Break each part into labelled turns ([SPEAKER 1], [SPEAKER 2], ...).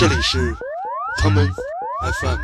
[SPEAKER 1] 这里是 common FM。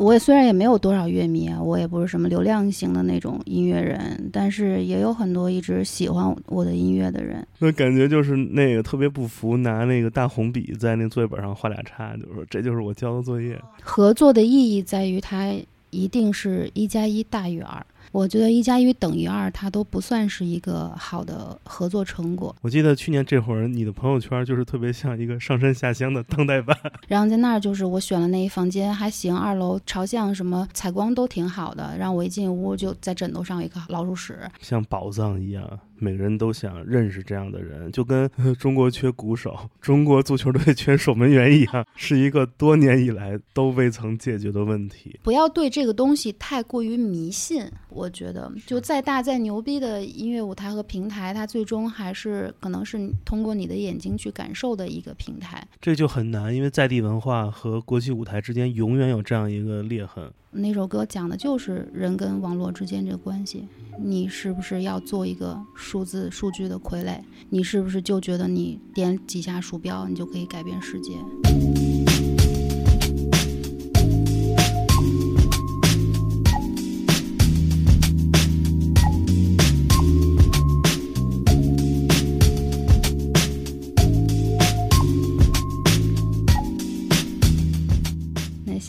[SPEAKER 2] 我虽然也没有多少乐迷啊，我也不是什么流量型的那种音乐人，但是也有很多一直喜欢我的音乐的人。
[SPEAKER 3] 那感觉就是那个特别不服，拿那个大红笔在那作业本上画俩叉，就说这就是我交的作业。
[SPEAKER 2] 合作的意义在于它一定是一加一大于二。我觉得一加一等于二，它都不算是一个好的合作成果。
[SPEAKER 3] 我记得去年这会儿，你的朋友圈就是特别像一个上山下乡的当代版。
[SPEAKER 2] 然后在那儿，就是我选了那一房间还行，二楼朝向什么采光都挺好的。然后我一进屋就在枕头上有一个老鼠屎，
[SPEAKER 3] 像宝藏一样。每个人都想认识这样的人，就跟 中国缺鼓手、中国足球队缺守门员一样，是一个多年以来都未曾解决的问题。
[SPEAKER 2] 不要对这个东西太过于迷信。我觉得，就再大再牛逼的音乐舞台和平台，它最终还是可能是通过你的眼睛去感受的一个平台。
[SPEAKER 3] 这就很难，因为在地文化和国际舞台之间永远有这样一个裂痕。
[SPEAKER 2] 那首歌讲的就是人跟网络之间这个关系，你是不是要做一个数字数据的傀儡？你是不是就觉得你点几下鼠标，你就可以改变世界？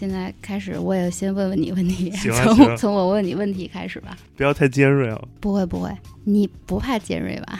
[SPEAKER 2] 现在开始，我也先问问你问题，从从我问你问题开始吧。
[SPEAKER 3] 不要太尖锐哦。
[SPEAKER 2] 不会不会，你不怕尖锐吧？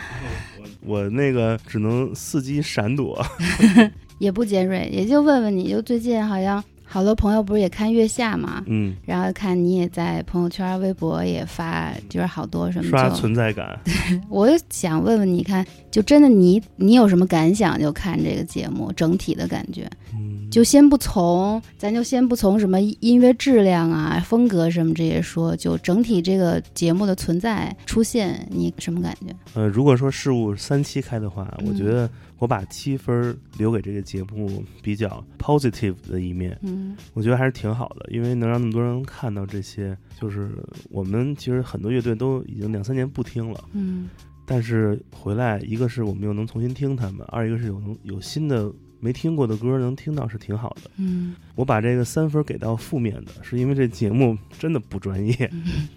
[SPEAKER 3] 我我那个只能伺机闪躲，
[SPEAKER 2] 也不尖锐，也就问问你，就最近好像。好多朋友不是也看月下嘛，
[SPEAKER 3] 嗯，
[SPEAKER 2] 然后看你也在朋友圈、微博也发，就是好多什么
[SPEAKER 3] 刷存在感。
[SPEAKER 2] 我就想问问你看，就真的你你有什么感想？就看这个节目整体的感觉，
[SPEAKER 3] 嗯，
[SPEAKER 2] 就先不从，咱就先不从什么音乐质量啊、风格什么这些说，就整体这个节目的存在出现，你什么感觉？
[SPEAKER 3] 呃，如果说事物三七开的话，我觉得。我把七分留给这个节目比较 positive 的一面，
[SPEAKER 2] 嗯，
[SPEAKER 3] 我觉得还是挺好的，因为能让那么多人看到这些，就是我们其实很多乐队都已经两三年不听了，
[SPEAKER 2] 嗯，
[SPEAKER 3] 但是回来，一个是我们又能重新听他们，二一个是有能有新的没听过的歌能听到，是挺好的，
[SPEAKER 2] 嗯，
[SPEAKER 3] 我把这个三分给到负面的，是因为这节目真的不专业，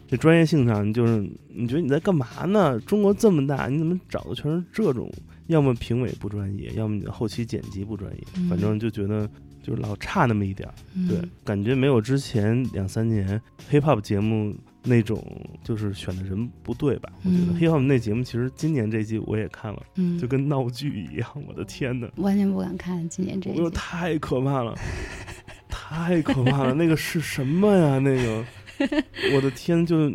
[SPEAKER 3] 这专业性上，就是你觉得你在干嘛呢？中国这么大，你怎么找的全是这种？要么评委不专业，要么你的后期剪辑不专业，反正就觉得就是老差那么一点儿。对，感觉没有之前两三年 hip hop 节目那种，就是选的人不对吧？我觉得 hip hop 那节目其实今年这季我也看了，嗯就跟闹剧一样。我的天呐，
[SPEAKER 2] 完全不敢看今年这季，
[SPEAKER 3] 太可怕了，太可怕了！那个是什么呀？那个，我的天，就。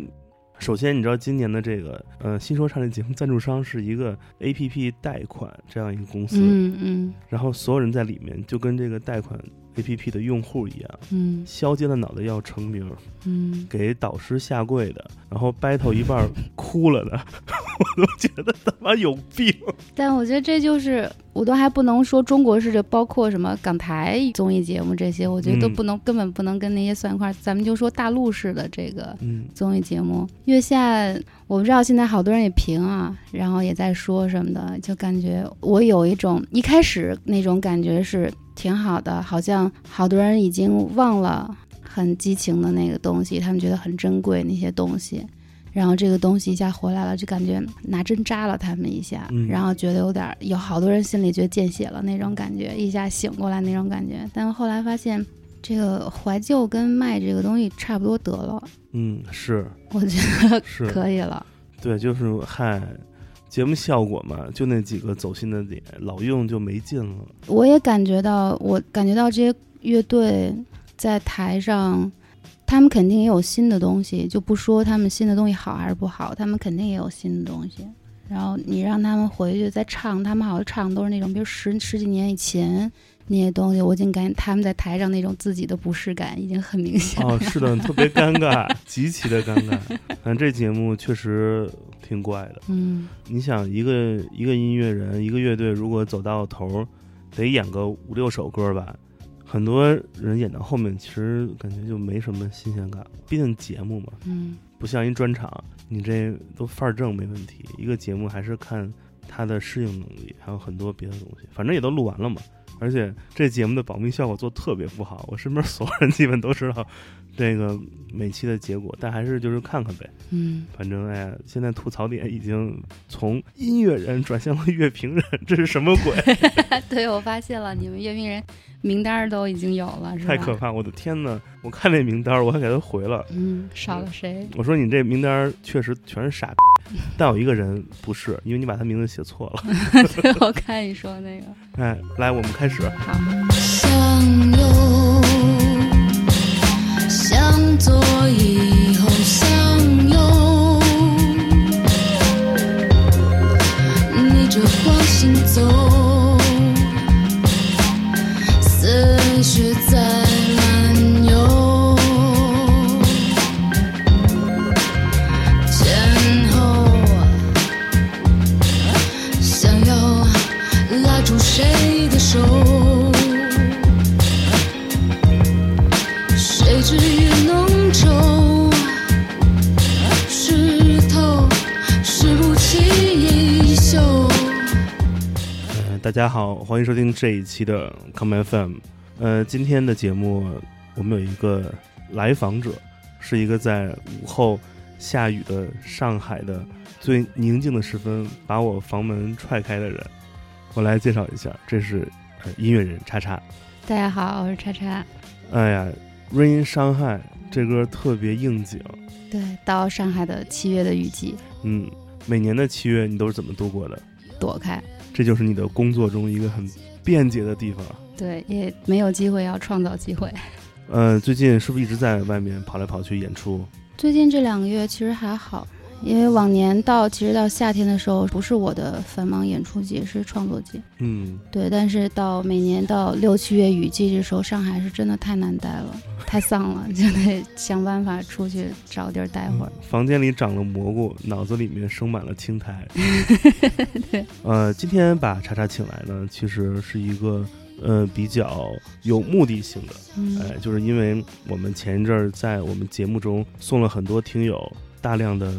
[SPEAKER 3] 首先，你知道今年的这个呃新说唱这节目赞助商是一个 A P P 贷款这样一个公司，
[SPEAKER 2] 嗯嗯，
[SPEAKER 3] 然后所有人在里面就跟这个贷款 A P P 的用户一样，
[SPEAKER 2] 嗯，
[SPEAKER 3] 削尖了脑袋要成名，
[SPEAKER 2] 嗯，
[SPEAKER 3] 给导师下跪的，然后 battle 一半哭了的，我都觉得他妈有病。
[SPEAKER 2] 但我觉得这就是。我都还不能说中国式的，包括什么港台综艺节目这些，我觉得都不能，根本不能跟那些算一块。咱们就说大陆式的这个综艺节目，月下，我不知道现在好多人也评啊，然后也在说什么的，就感觉我有一种一开始那种感觉是挺好的，好像好多人已经忘了很激情的那个东西，他们觉得很珍贵那些东西。然后这个东西一下回来了，就感觉拿针扎了他们一下，然后觉得有点有好多人心里觉得见血了那种感觉，一下醒过来那种感觉。但后来发现，这个怀旧跟卖这个东西差不多得了。
[SPEAKER 3] 嗯，是，
[SPEAKER 2] 我觉得
[SPEAKER 3] 是
[SPEAKER 2] 可以了。
[SPEAKER 3] 对，就是嗨，节目效果嘛，就那几个走心的点，老用就没劲了。
[SPEAKER 2] 我也感觉到，我感觉到这些乐队在台上。他们肯定也有新的东西，就不说他们新的东西好还是不好，他们肯定也有新的东西。然后你让他们回去再唱，他们好像唱都是那种，比如十十几年以前那些东西，我已经感觉他们在台上那种自己的不适感已经很明显。
[SPEAKER 3] 哦，是的，特别尴尬，极其的尴尬。反正这节目确实挺怪的。
[SPEAKER 2] 嗯，
[SPEAKER 3] 你想，一个一个音乐人，一个乐队，如果走到头，得演个五六首歌吧。很多人演到后面，其实感觉就没什么新鲜感。毕竟节目嘛，
[SPEAKER 2] 嗯，
[SPEAKER 3] 不像一专场，你这都范儿正没问题。一个节目还是看他的适应能力，还有很多别的东西。反正也都录完了嘛。而且这节目的保密效果做特别不好，我身边所有人基本都知道这个每期的结果，但还是就是看看呗。
[SPEAKER 2] 嗯，
[SPEAKER 3] 反正哎呀，现在吐槽点已经从音乐人转向了乐评人，这是什么鬼？
[SPEAKER 2] 对，我发现了，你们乐评人名单都已经有了，是
[SPEAKER 3] 吧？太可怕！我的天呐，我看那名单，我还给他回了。
[SPEAKER 2] 嗯，少了谁？
[SPEAKER 3] 我说你这名单确实全是傻。但有一个人不是，因为你把他名字写错了。
[SPEAKER 2] 对，我看你说那个。
[SPEAKER 3] 哎，来，我们开始。
[SPEAKER 2] 好。
[SPEAKER 4] 相拥，向左以后向右，逆着光行走，
[SPEAKER 3] 大家好，欢迎收听这一期的 Come FM。呃，今天的节目我们有一个来访者，是一个在午后下雨的上海的最宁静的时分把我房门踹开的人。我来介绍一下，这是音乐人叉叉。
[SPEAKER 2] 大家好，我是叉叉。
[SPEAKER 3] 哎呀，《Rain in 伤害》这歌特别应景。
[SPEAKER 2] 对，到上海的七月的雨季。
[SPEAKER 3] 嗯，每年的七月你都是怎么度过的？
[SPEAKER 2] 躲开。
[SPEAKER 3] 这就是你的工作中一个很便捷的地方。
[SPEAKER 2] 对，也没有机会要创造机会。
[SPEAKER 3] 呃，最近是不是一直在外面跑来跑去演出？
[SPEAKER 2] 最近这两个月其实还好，因为往年到其实到夏天的时候不是我的繁忙演出季，是创作季。
[SPEAKER 3] 嗯，
[SPEAKER 2] 对。但是到每年到六七月雨季的时候，上海是真的太难待了。太丧了，就得想办法出去找地儿待会儿。
[SPEAKER 3] 房间里长了蘑菇，脑子里面生满了青苔。
[SPEAKER 2] 对，
[SPEAKER 3] 呃，今天把查查请来呢，其实是一个呃比较有目的性的，哎，就是因为我们前一阵儿在我们节目中送了很多听友大量的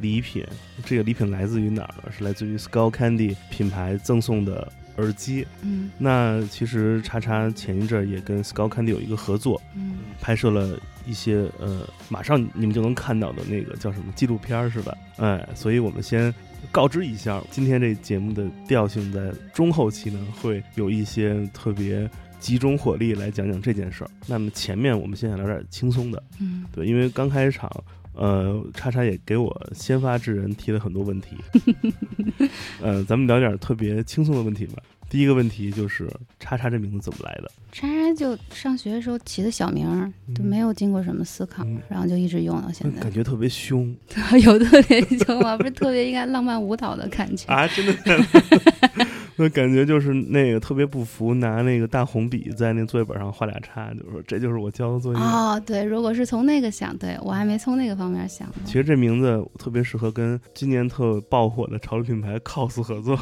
[SPEAKER 3] 礼品，这个礼品来自于哪儿呢？是来自于 Skull Candy 品牌赠送的。耳机，
[SPEAKER 2] 嗯，
[SPEAKER 3] 那其实叉叉前一阵儿也跟 Skull Candy 有一个合作，
[SPEAKER 2] 嗯，
[SPEAKER 3] 拍摄了一些呃，马上你们就能看到的那个叫什么纪录片是吧？哎，所以我们先告知一下，今天这节目的调性在中后期呢，会有一些特别集中火力来讲讲这件事儿。那么前面我们先聊点轻松的，
[SPEAKER 2] 嗯，
[SPEAKER 3] 对，因为刚开场。呃，叉叉也给我先发制人提了很多问题，呃，咱们聊点特别轻松的问题吧。第一个问题就是叉叉这名字怎么来的？
[SPEAKER 2] 叉叉就上学的时候起的小名，就没有经过什么思考，然后就一直用到现在。
[SPEAKER 3] 感觉特别凶，
[SPEAKER 2] 有特别凶吗？不是特别应该浪漫舞蹈的感觉
[SPEAKER 3] 啊？真的。那感觉就是那个特别不服，拿那个大红笔在那作业本上画俩叉，就说这就是我交的作业。
[SPEAKER 2] 哦，对，如果是从那个想，对我还没从那个方面想。
[SPEAKER 3] 其实这名字特别适合跟今年特爆火的潮流品牌 COS 合作，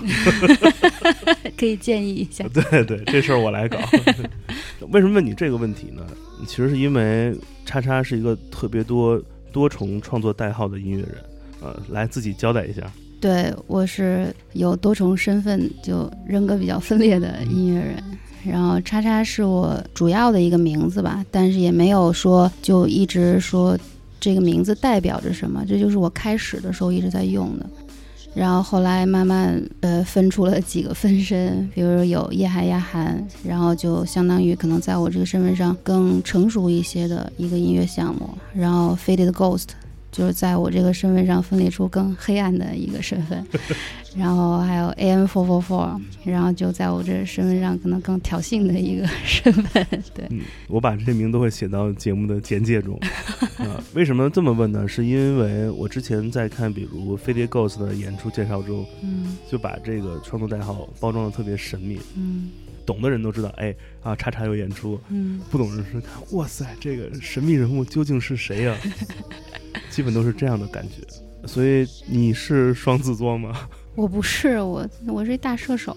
[SPEAKER 2] 可以建议一下。
[SPEAKER 3] 对对，这事儿我来搞。为什么问你这个问题呢？其实是因为叉叉是一个特别多多重创作代号的音乐人，呃，来自己交代一下。
[SPEAKER 2] 对，我是有多重身份，就人格比较分裂的音乐人。然后叉叉是我主要的一个名字吧，但是也没有说就一直说这个名字代表着什么，这就是我开始的时候一直在用的。然后后来慢慢呃分出了几个分身，比如有夜海亚寒，然后就相当于可能在我这个身份上更成熟一些的一个音乐项目。然后 Faded Ghost。就是在我这个身份上分裂出更黑暗的一个身份，然后还有 AM four four four，然后就在我这身份上可能更挑衅的一个 身份。对，
[SPEAKER 3] 嗯，我把这些名都会写到节目的简介中。啊，为什么这么问呢？是因为我之前在看，比如飞碟 Ghost 的演出介绍中，
[SPEAKER 2] 嗯，
[SPEAKER 3] 就把这个创作代号包装的特别神秘，
[SPEAKER 2] 嗯。
[SPEAKER 3] 懂的人都知道，哎啊，叉叉有演出。
[SPEAKER 2] 嗯，
[SPEAKER 3] 不懂的人是，哇塞，这个神秘人物究竟是谁呀？基本都是这样的感觉。所以你是双子座吗？
[SPEAKER 2] 我不是我，我是一大射手。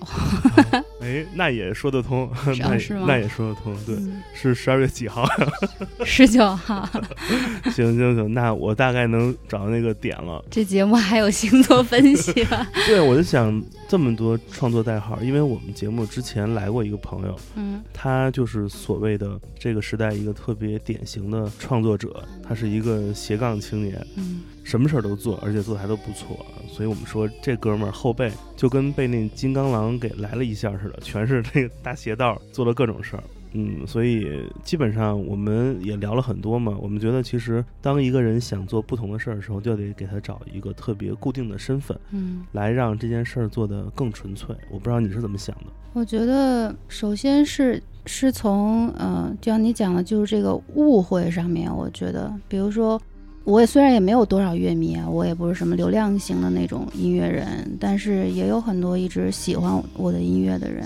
[SPEAKER 3] 哎，那也说得通，那
[SPEAKER 2] 是吗？
[SPEAKER 3] 那也说得通，对，是十二月几号？
[SPEAKER 2] 十九号。
[SPEAKER 3] 行行行，那我大概能找到那个点了。
[SPEAKER 2] 这节目还有星座分析
[SPEAKER 3] 啊？对，我就想这么多创作代号，因为我们节目之前来过一个朋友，
[SPEAKER 2] 嗯，
[SPEAKER 3] 他就是所谓的这个时代一个特别典型的创作者，他是一个斜杠青年，
[SPEAKER 2] 嗯。
[SPEAKER 3] 什么事儿都做，而且做的还都不错，所以我们说这哥们儿后背就跟被那金刚狼给来了一下似的，全是那个大斜道，做了各种事儿。嗯，所以基本上我们也聊了很多嘛。我们觉得其实当一个人想做不同的事儿的时候，就得给他找一个特别固定的身份，
[SPEAKER 2] 嗯，
[SPEAKER 3] 来让这件事儿做得更纯粹。我不知道你是怎么想的。
[SPEAKER 2] 我觉得首先是是从呃，就像你讲的，就是这个误会上面，我觉得，比如说。我也虽然也没有多少乐迷啊，我也不是什么流量型的那种音乐人，但是也有很多一直喜欢我的音乐的人。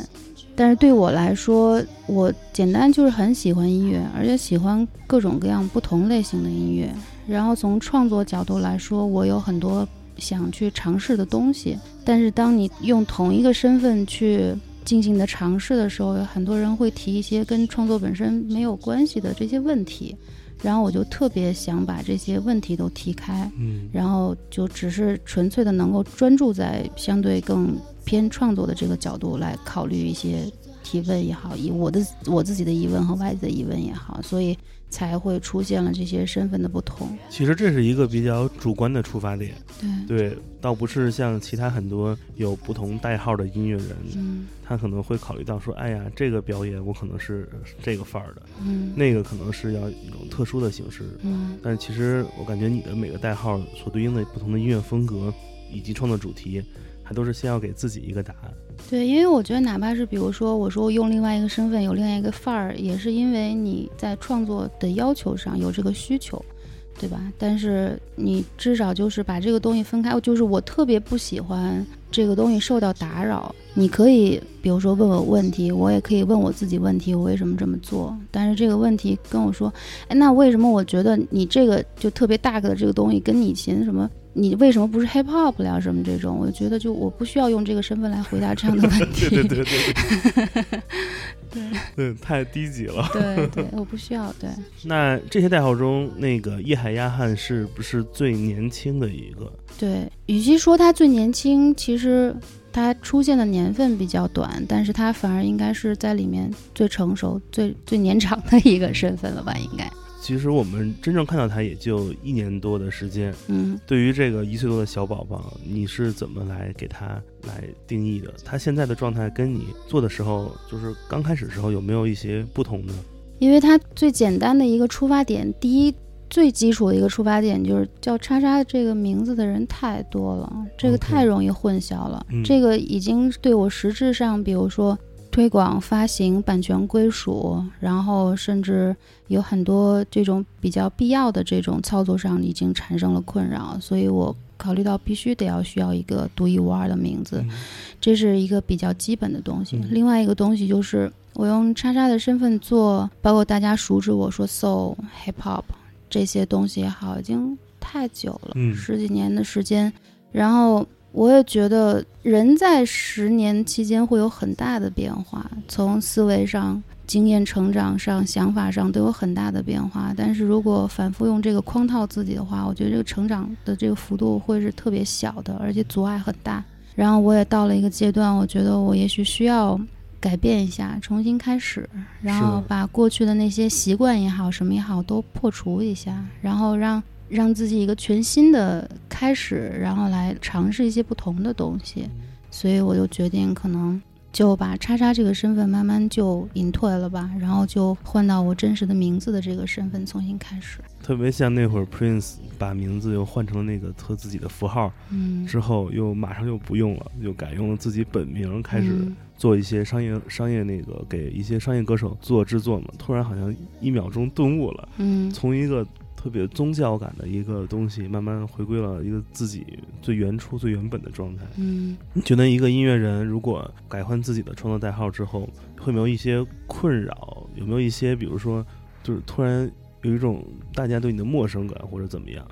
[SPEAKER 2] 但是对我来说，我简单就是很喜欢音乐，而且喜欢各种各样不同类型的音乐。然后从创作角度来说，我有很多想去尝试的东西。但是当你用同一个身份去进行的尝试的时候，有很多人会提一些跟创作本身没有关系的这些问题。然后我就特别想把这些问题都提开，
[SPEAKER 3] 嗯，
[SPEAKER 2] 然后就只是纯粹的能够专注在相对更偏创作的这个角度来考虑一些提问也好，以我的我自己的疑问和外界的疑问也好，所以。才会出现了这些身份的不同。
[SPEAKER 3] 其实这是一个比较主观的出发点，
[SPEAKER 2] 对
[SPEAKER 3] 对，倒不是像其他很多有不同代号的音乐人，
[SPEAKER 2] 嗯，
[SPEAKER 3] 他可能会考虑到说，哎呀，这个表演我可能是这个范儿的，
[SPEAKER 2] 嗯，
[SPEAKER 3] 那个可能是要一种特殊的形式，
[SPEAKER 2] 嗯。
[SPEAKER 3] 但是其实我感觉你的每个代号所对应的不同的音乐风格以及创作主题，还都是先要给自己一个答案。
[SPEAKER 2] 对，因为我觉得，哪怕是比如说，我说我用另外一个身份，有另外一个范儿，也是因为你在创作的要求上有这个需求，对吧？但是你至少就是把这个东西分开，就是我特别不喜欢这个东西受到打扰。你可以比如说问我问题，我也可以问我自己问题，我为什么这么做？但是这个问题跟我说，哎，那为什么我觉得你这个就特别大个的这个东西，跟你以前什么？你为什么不是 hip hop 了什么这种？我就觉得就我不需要用这个身份来回答这样的问
[SPEAKER 3] 题。对对对
[SPEAKER 2] 对，对，
[SPEAKER 3] 嗯，太低级了。
[SPEAKER 2] 对对，我不需要。对。
[SPEAKER 3] 那这些代号中，那个叶海亚汉是不是最年轻的一个？
[SPEAKER 2] 对，与其说他最年轻，其实他出现的年份比较短，但是他反而应该是在里面最成熟、最最年长的一个身份了吧？应该。
[SPEAKER 3] 其实我们真正看到他也就一年多的时间。
[SPEAKER 2] 嗯，
[SPEAKER 3] 对于这个一岁多的小宝宝，你是怎么来给他来定义的？他现在的状态跟你做的时候，就是刚开始时候有没有一些不同呢？
[SPEAKER 2] 因为他最简单的一个出发点，第一最基础的一个出发点就是叫叉叉这个名字的人太多了，这个太容易混淆了。这个已经对我实质上，比如说。推广、发行、版权归属，然后甚至有很多这种比较必要的这种操作上已经产生了困扰，所以我考虑到必须得要需要一个独一无二的名字，这是一个比较基本的东西。另外一个东西就是我用叉叉的身份做，包括大家熟知我说 soul、hip hop 这些东西也好，已经太久了，十几年的时间，然后。我也觉得人在十年期间会有很大的变化，从思维上、经验成长上、想法上都有很大的变化。但是如果反复用这个框套自己的话，我觉得这个成长的这个幅度会是特别小的，而且阻碍很大。然后我也到了一个阶段，我觉得我也许需要改变一下，重新开始，然后把过去的那些习惯也好、什么也好都破除一下，然后让。让自己一个全新的开始，然后来尝试一些不同的东西，所以我就决定可能就把叉叉这个身份慢慢就隐退了吧，然后就换到我真实的名字的这个身份重新开始。
[SPEAKER 3] 特别像那会儿 Prince 把名字又换成了那个他自己的符号，
[SPEAKER 2] 嗯，
[SPEAKER 3] 之后又马上又不用了，又改用了自己本名，开始做一些商业商业那个给一些商业歌手做制作嘛。突然好像一秒钟顿悟了，
[SPEAKER 2] 嗯，
[SPEAKER 3] 从一个。特别宗教感的一个东西，慢慢回归了一个自己最原初、最原本的状态。
[SPEAKER 2] 嗯，
[SPEAKER 3] 你觉得一个音乐人如果改换自己的创作代号之后，会没有一些困扰？有没有一些，比如说，就是突然有一种大家对你的陌生感，或者怎么样？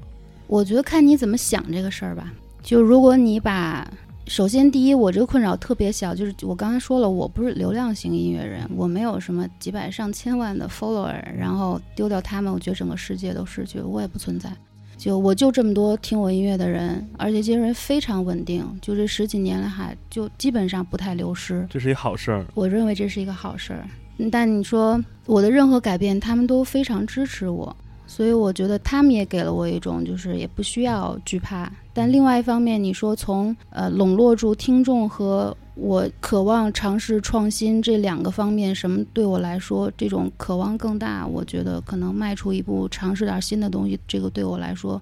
[SPEAKER 2] 我觉得看你怎么想这个事儿吧。就如果你把首先第一，我这个困扰特别小，就是我刚才说了，我不是流量型音乐人，我没有什么几百上千万的 follower，然后丢掉他们，我觉得整个世界都失去，我也不存在。就我就这么多听我音乐的人，而且这些人非常稳定，就这十几年来还就基本上不太流失，
[SPEAKER 3] 这是一好事儿。
[SPEAKER 2] 我认为这是一个好事儿。但你说我的任何改变，他们都非常支持我，所以我觉得他们也给了我一种就是也不需要惧怕。但另外一方面，你说从呃笼络住听众和我渴望尝试创新这两个方面，什么对我来说这种渴望更大？我觉得可能迈出一步，尝试点新的东西，这个对我来说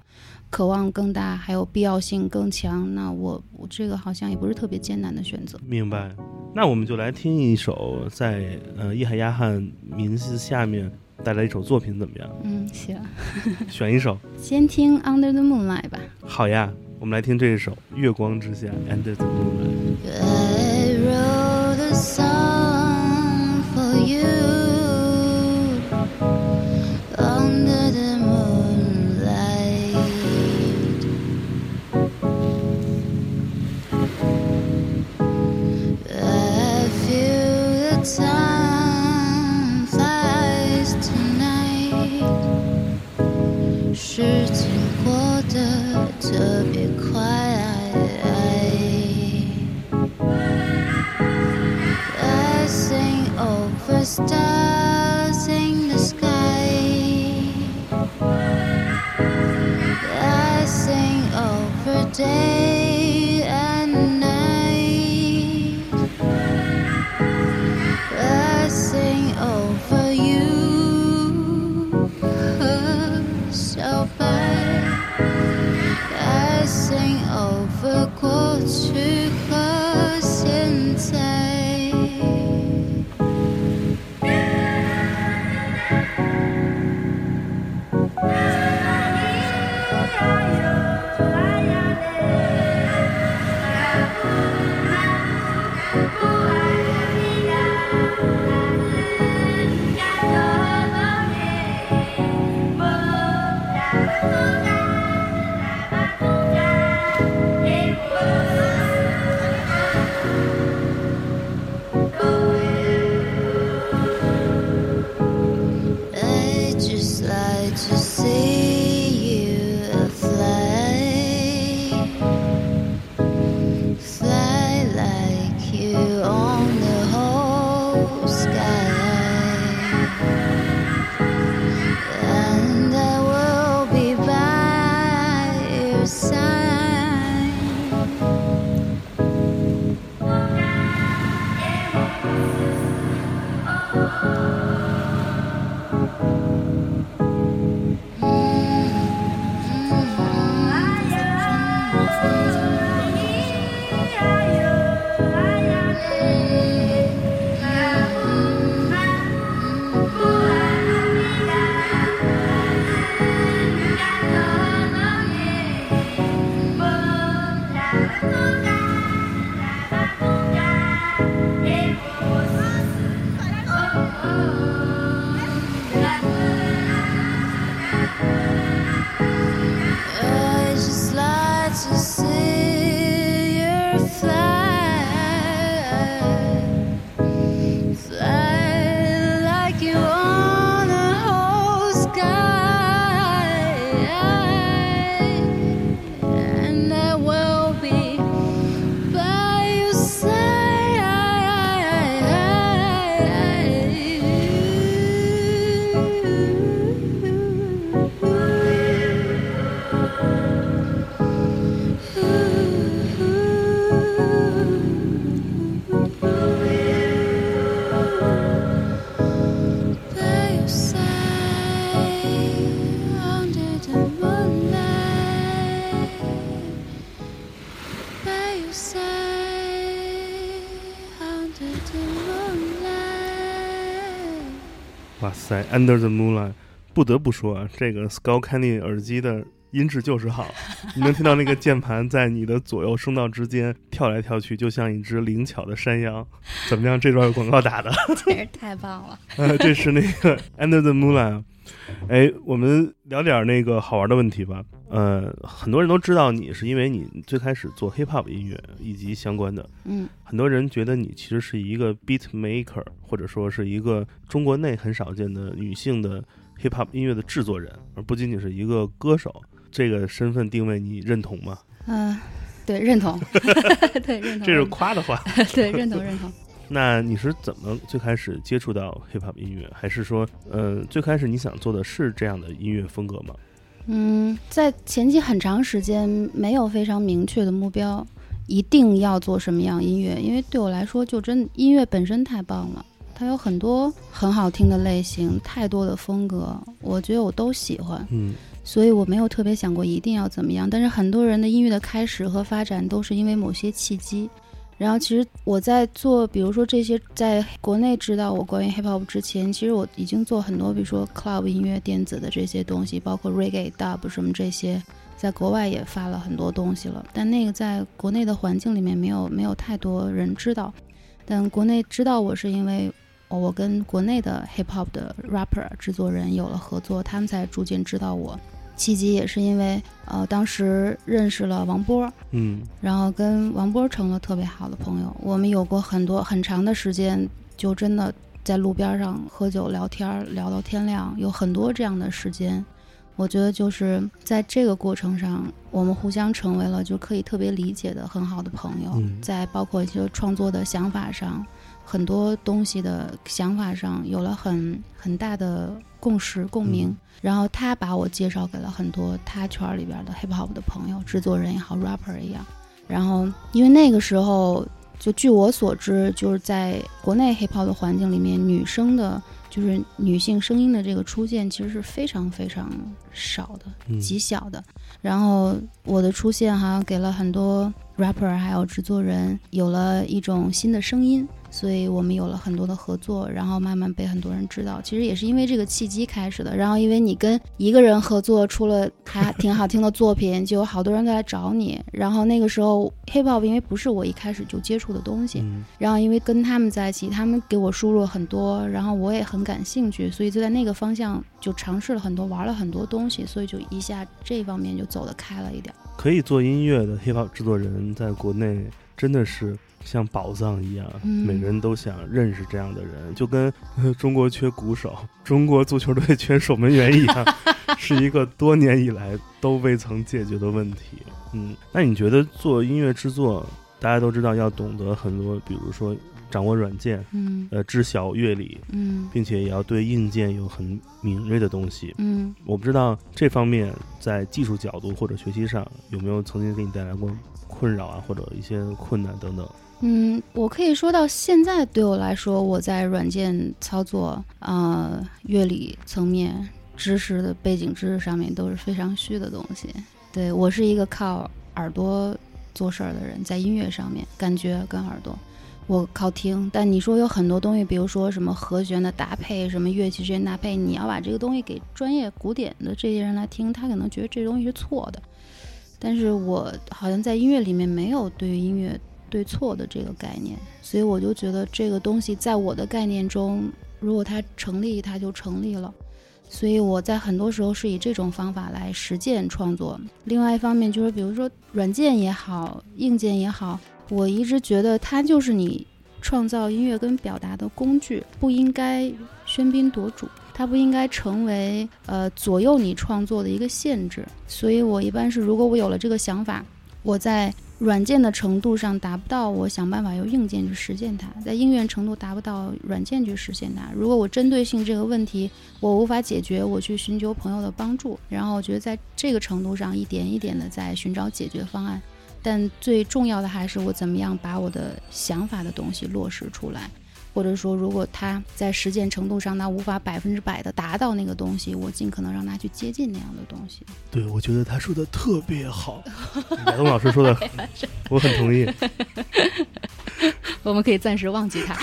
[SPEAKER 2] 渴望更大，还有必要性更强。那我我这个好像也不是特别艰难的选择。
[SPEAKER 3] 明白。那我们就来听一首在呃伊海亚汉名字下面带来一首作品，怎么样？
[SPEAKER 2] 嗯，行。
[SPEAKER 3] 选一首。
[SPEAKER 2] 先听《Under the Moonlight》吧。
[SPEAKER 3] 好呀，我们来听这一首《月光之下》（Under the Moonlight）。
[SPEAKER 4] I wrote a song for you under the. 日子过得特别快。
[SPEAKER 3] 塞，Under the Moonlight，不得不说啊，这个 Skull Candy 耳机的音质就是好，你能听到那个键盘在你的左右声道之间跳来跳去，就像一只灵巧的山羊。怎么样？这段广告打的，
[SPEAKER 2] 真是太棒了。
[SPEAKER 3] 呃，这是那个 Under the Moonlight，哎，我们聊点那个好玩的问题吧。呃，很多人都知道你是因为你最开始做 hip hop 音乐以及相关的。
[SPEAKER 2] 嗯，
[SPEAKER 3] 很多人觉得你其实是一个 beat maker，或者说是一个中国内很少见的女性的 hip hop 音乐的制作人，而不仅仅是一个歌手。这个身份定位你认同吗？
[SPEAKER 2] 嗯，对，认同。对，认同。
[SPEAKER 3] 这是夸的话。
[SPEAKER 2] 对，认同，认同。
[SPEAKER 3] 那你是怎么最开始接触到 hip hop 音乐？还是说，呃，最开始你想做的是这样的音乐风格吗？
[SPEAKER 2] 嗯，在前期很长时间没有非常明确的目标，一定要做什么样音乐？因为对我来说，就真音乐本身太棒了，它有很多很好听的类型，太多的风格，我觉得我都喜欢。
[SPEAKER 3] 嗯，
[SPEAKER 2] 所以我没有特别想过一定要怎么样。但是很多人的音乐的开始和发展都是因为某些契机。然后其实我在做，比如说这些，在国内知道我关于 hip hop 之前，其实我已经做很多，比如说 club 音乐、电子的这些东西，包括 reggae、dub 什么这些，在国外也发了很多东西了。但那个在国内的环境里面没有没有太多人知道。但国内知道我是因为我跟国内的 hip hop 的 rapper 制作人有了合作，他们才逐渐知道我。契机也是因为，呃，当时认识了王波，
[SPEAKER 3] 嗯，
[SPEAKER 2] 然后跟王波成了特别好的朋友。我们有过很多很长的时间，就真的在路边上喝酒聊天，聊到天亮，有很多这样的时间。我觉得就是在这个过程上，我们互相成为了就可以特别理解的很好的朋友。在包括一些创作的想法上，很多东西的想法上有了很很大的共识共鸣。然后他把我介绍给了很多他圈里边的 hip hop 的朋友，制作人也好，rapper 也好。然后因为那个时候，就据我所知，就是在国内 hip hop 的环境里面，女生的，就是女性声音的这个出现，其实是非常非常少的，极小的。然后我的出现好像给了很多 rapper 还有制作人有了一种新的声音。所以我们有了很多的合作，然后慢慢被很多人知道。其实也是因为这个契机开始的。然后因为你跟一个人合作出了还挺好听的作品，就有好多人都来找你。然后那个时候 hip hop 因为不是我一开始就接触的东西，然后因为跟他们在一起，他们给我输入了很多，然后我也很感兴趣，所以就在那个方向就尝试了很多，玩了很多东西，所以就一下这方面就走得开了一点。
[SPEAKER 3] 可以做音乐的 hip hop 制作人在国内真的是。像宝藏一样，每个人都想认识这样的人，就跟 中国缺鼓手、中国足球队缺守门员一样，是一个多年以来都未曾解决的问题。嗯，那你觉得做音乐制作，大家都知道要懂得很多，比如说掌握软件，
[SPEAKER 2] 嗯，
[SPEAKER 3] 呃，知晓乐理，
[SPEAKER 2] 嗯，
[SPEAKER 3] 并且也要对硬件有很敏锐的东西，
[SPEAKER 2] 嗯，
[SPEAKER 3] 我不知道这方面在技术角度或者学习上有没有曾经给你带来过困扰啊，或者一些困难等等。
[SPEAKER 2] 嗯，我可以说到现在，对我来说，我在软件操作、啊乐理层面知识的背景知识上面都是非常虚的东西。对我是一个靠耳朵做事儿的人，在音乐上面，感觉跟耳朵，我靠听。但你说有很多东西，比如说什么和弦的搭配，什么乐器之间搭配，你要把这个东西给专业古典的这些人来听，他可能觉得这东西是错的。但是我好像在音乐里面没有对音乐。对错的这个概念，所以我就觉得这个东西在我的概念中，如果它成立，它就成立了。所以我在很多时候是以这种方法来实践创作。另外一方面就是，比如说软件也好，硬件也好，我一直觉得它就是你创造音乐跟表达的工具，不应该喧宾夺主，它不应该成为呃左右你创作的一个限制。所以我一般是，如果我有了这个想法，我在。软件的程度上达不到，我想办法用硬件去实现它；在应用程度达不到，软件去实现它。如果我针对性这个问题我无法解决，我去寻求朋友的帮助。然后我觉得在这个程度上一点一点的在寻找解决方案。但最重要的还是我怎么样把我的想法的东西落实出来。或者说，如果他在实践程度上，他无法百分之百的达到那个东西，我尽可能让他去接近那样的东西。
[SPEAKER 3] 对，我觉得他说的特别好，马东老师说的，我很同意。
[SPEAKER 2] 我们可以暂时忘记他。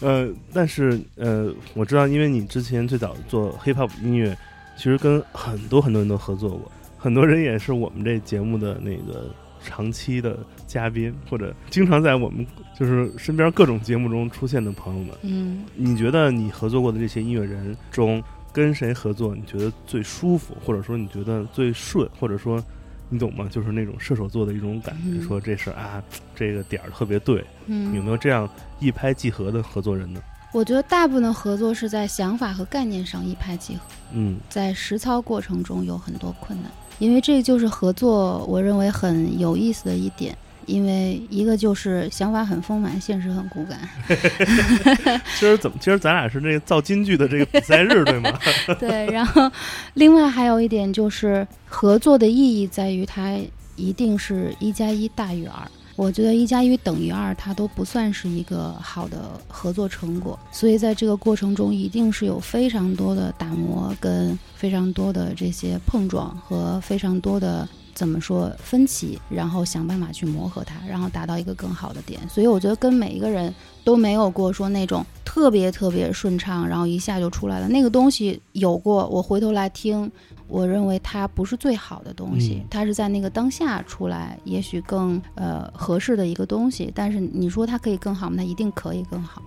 [SPEAKER 3] 呃，但是呃，我知道，因为你之前最早做 hip hop 音乐，其实跟很多很多人都合作过，很多人也是我们这节目的那个。长期的嘉宾，或者经常在我们就是身边各种节目中出现的朋友们。
[SPEAKER 2] 嗯，
[SPEAKER 3] 你觉得你合作过的这些音乐人中，跟谁合作你觉得最舒服，或者说你觉得最顺，或者说你懂吗？就是那种射手座的一种感觉，
[SPEAKER 2] 嗯
[SPEAKER 3] 说这事儿啊，这个点儿特别对。
[SPEAKER 2] 嗯，
[SPEAKER 3] 有没有这样一拍即合的合作人呢？
[SPEAKER 2] 我觉得大部分的合作是在想法和概念上一拍即合，
[SPEAKER 3] 嗯
[SPEAKER 2] 在实操过程中有很多困难，因为这就是合作，我认为很有意思的一点。因为一个就是想法很丰满，现实很骨感。
[SPEAKER 3] 今儿怎么？今儿咱俩是那个造金句的这个比赛日，对吗？
[SPEAKER 2] 对，然后另外还有一点就是合作的意义在于它一定是一加一大于二。我觉得一加一等于二，它都不算是一个好的合作成果。所以在这个过程中，一定是有非常多的打磨，跟非常多的这些碰撞和非常多的怎么说分歧，然后想办法去磨合它，然后达到一个更好的点。所以我觉得跟每一个人都没有过说那种特别特别顺畅，然后一下就出来了。那个东西有过，我回头来听，我认为它不是最好的东西，
[SPEAKER 3] 嗯
[SPEAKER 2] 它是在那个当下出来，也许更呃合适的一个东西。但是你说它可以更好吗？它一定可以更好。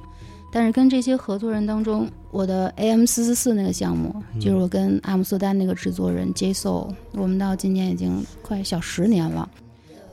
[SPEAKER 2] 但是跟这些合作人当中，我的 AM 四四四那个项目，
[SPEAKER 3] 嗯
[SPEAKER 2] 就是我跟阿姆斯特丹那个制作人 J Soul，我们到今年已经快小十年了。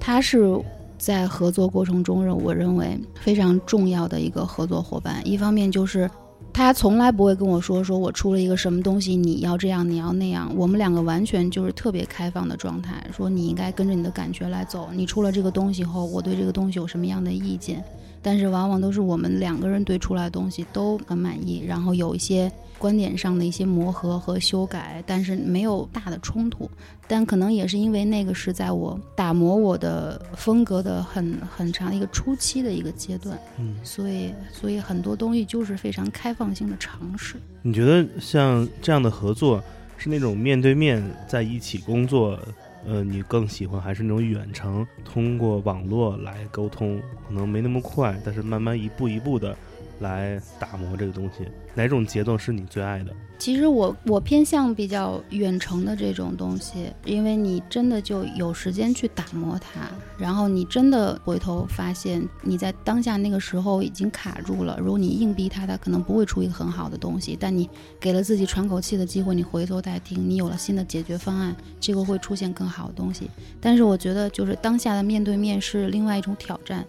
[SPEAKER 2] 他是在合作过程中，认我认为非常重要的一个合作伙伴。一方面就是他从来不会跟我说，说我出了一个什么东西，你要这样，你要那样。我们两个完全就是特别开放的状态，说你应该跟着你的感觉来走。你出了这个东西后，我对这个东西有什么样的意见？但是往往都是我们两个人对出来的东西都很满意，然后有一些观点上的一些磨合和修改，但是没有大的冲突。但可能也是因为那个是在我打磨我的风格的很很长一个初期的一个阶段，
[SPEAKER 3] 嗯，
[SPEAKER 2] 所以所以很多东西就是非常开放性的尝试。
[SPEAKER 3] 你觉得像这样的合作是那种面对面在一起工作，呃，你更喜欢，还是那种远程通过网络来沟通，可能没那么快，但是慢慢一步一步的来打磨这个东西？哪种节奏是你最爱的？
[SPEAKER 2] 其实我我偏向比较远程的这种东西，因为你真的就有时间去打磨它，然后你真的回头发现你在当下那个时候已经卡住了。如果你硬逼它，它可能不会出一个很好的东西。但你给了自己喘口气的机会，你回头再听，你有了新的解决方案，这个会出现更好的东西。但是我觉得，就是当下的面对面是另外一种挑战，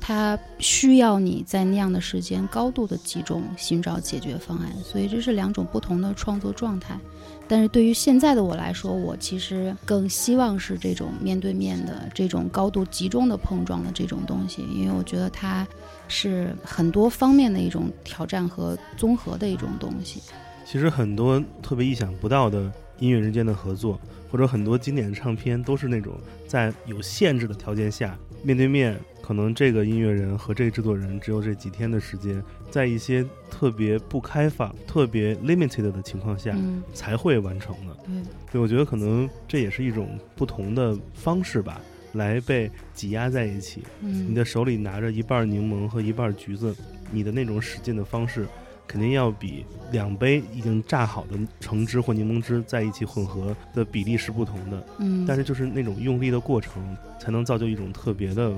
[SPEAKER 2] 它需要你在那样的时间高度的集中，寻找解解决方案。所以这是两种不同的创作状态。但是对于现在的我来说，我其实更希望是这种面对面的、这种高度集中的碰撞的这种东西，因为我觉得它是很多方面的一种挑战和综合的一种东西。
[SPEAKER 3] 其实很多特别意想不到的音乐人间的合作，或者很多经典的唱片，都是那种在有限制的条件下面对面，可能这个音乐人和这个制作人只有这几天的时间，在一些特别不开放、特别 limited 的情况下
[SPEAKER 2] 嗯，
[SPEAKER 3] 才会完成的。
[SPEAKER 2] 对，
[SPEAKER 3] 对，我觉得可能这也是一种不同的方式吧，来被挤压在一起。
[SPEAKER 2] 嗯，
[SPEAKER 3] 你的手里拿着一半柠檬和一半橘子，你的那种使劲的方式，肯定要比两杯已经榨好的橙汁或柠檬汁在一起混合的比例是不同的。
[SPEAKER 2] 嗯，
[SPEAKER 3] 但是就是那种用力的过程，才能造就一种特别的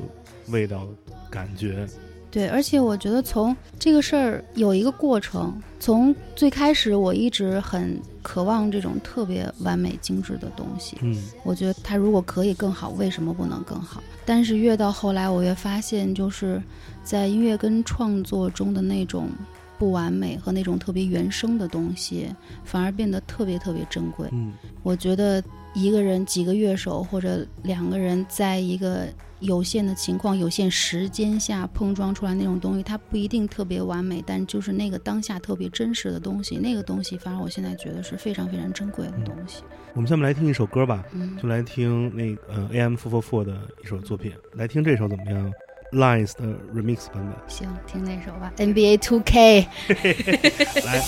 [SPEAKER 3] 味道感觉。
[SPEAKER 2] 对，而且我觉得从这个事儿有一个过程，从最开始我一直很渴望这种特别完美精致的东西。
[SPEAKER 3] 嗯
[SPEAKER 2] 我觉得它如果可以更好，为什么不能更好？但是越到后来，我越发现，就是在音乐跟创作中的那种不完美和那种特别原生的东西，反而变得特别特别珍贵。
[SPEAKER 3] 嗯
[SPEAKER 2] 我觉得一个人几个乐手或者两个人在一个有限的情况、有限时间下碰撞出来那种东西，它不一定特别完美，但就是那个当下特别真实的东西，那个东西反而我现在觉得是非常非常珍贵的东西。
[SPEAKER 3] 我们下面来听一首歌吧，
[SPEAKER 2] 嗯，
[SPEAKER 3] 就来听那个呃 AM Four Four Four 的一首作品，来听这首怎么样？Lines 的 remix 版本。
[SPEAKER 2] 行，听那首吧，NBA Two K。
[SPEAKER 3] 来，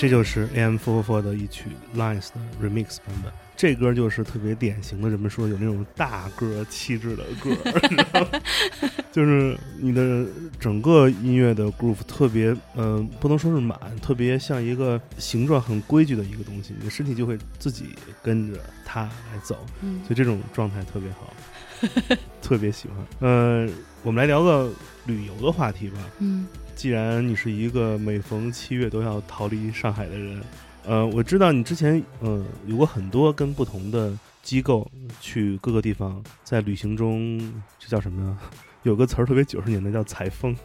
[SPEAKER 4] 这
[SPEAKER 3] 就是 AM444 的一曲 Lines 的 Remix 版本。这歌就是特别典型的，人们说有那种大个气质的歌，就是你的整个音乐的 groove 特别，嗯、不能说是满，特别像一个形状很规矩的一个东西，你的身体就会自己跟着它来走，
[SPEAKER 2] 嗯
[SPEAKER 3] 所以这种状态特别好，特别喜欢。呃，我们来聊个旅游的话题吧。
[SPEAKER 2] 嗯
[SPEAKER 3] 既然你是一个每逢七月都要逃离上海的人，呃，我知道你之前呃有过很多跟不同的机构去各个地方，在旅行中这叫什么呢？有个词儿特别九十年代叫采风，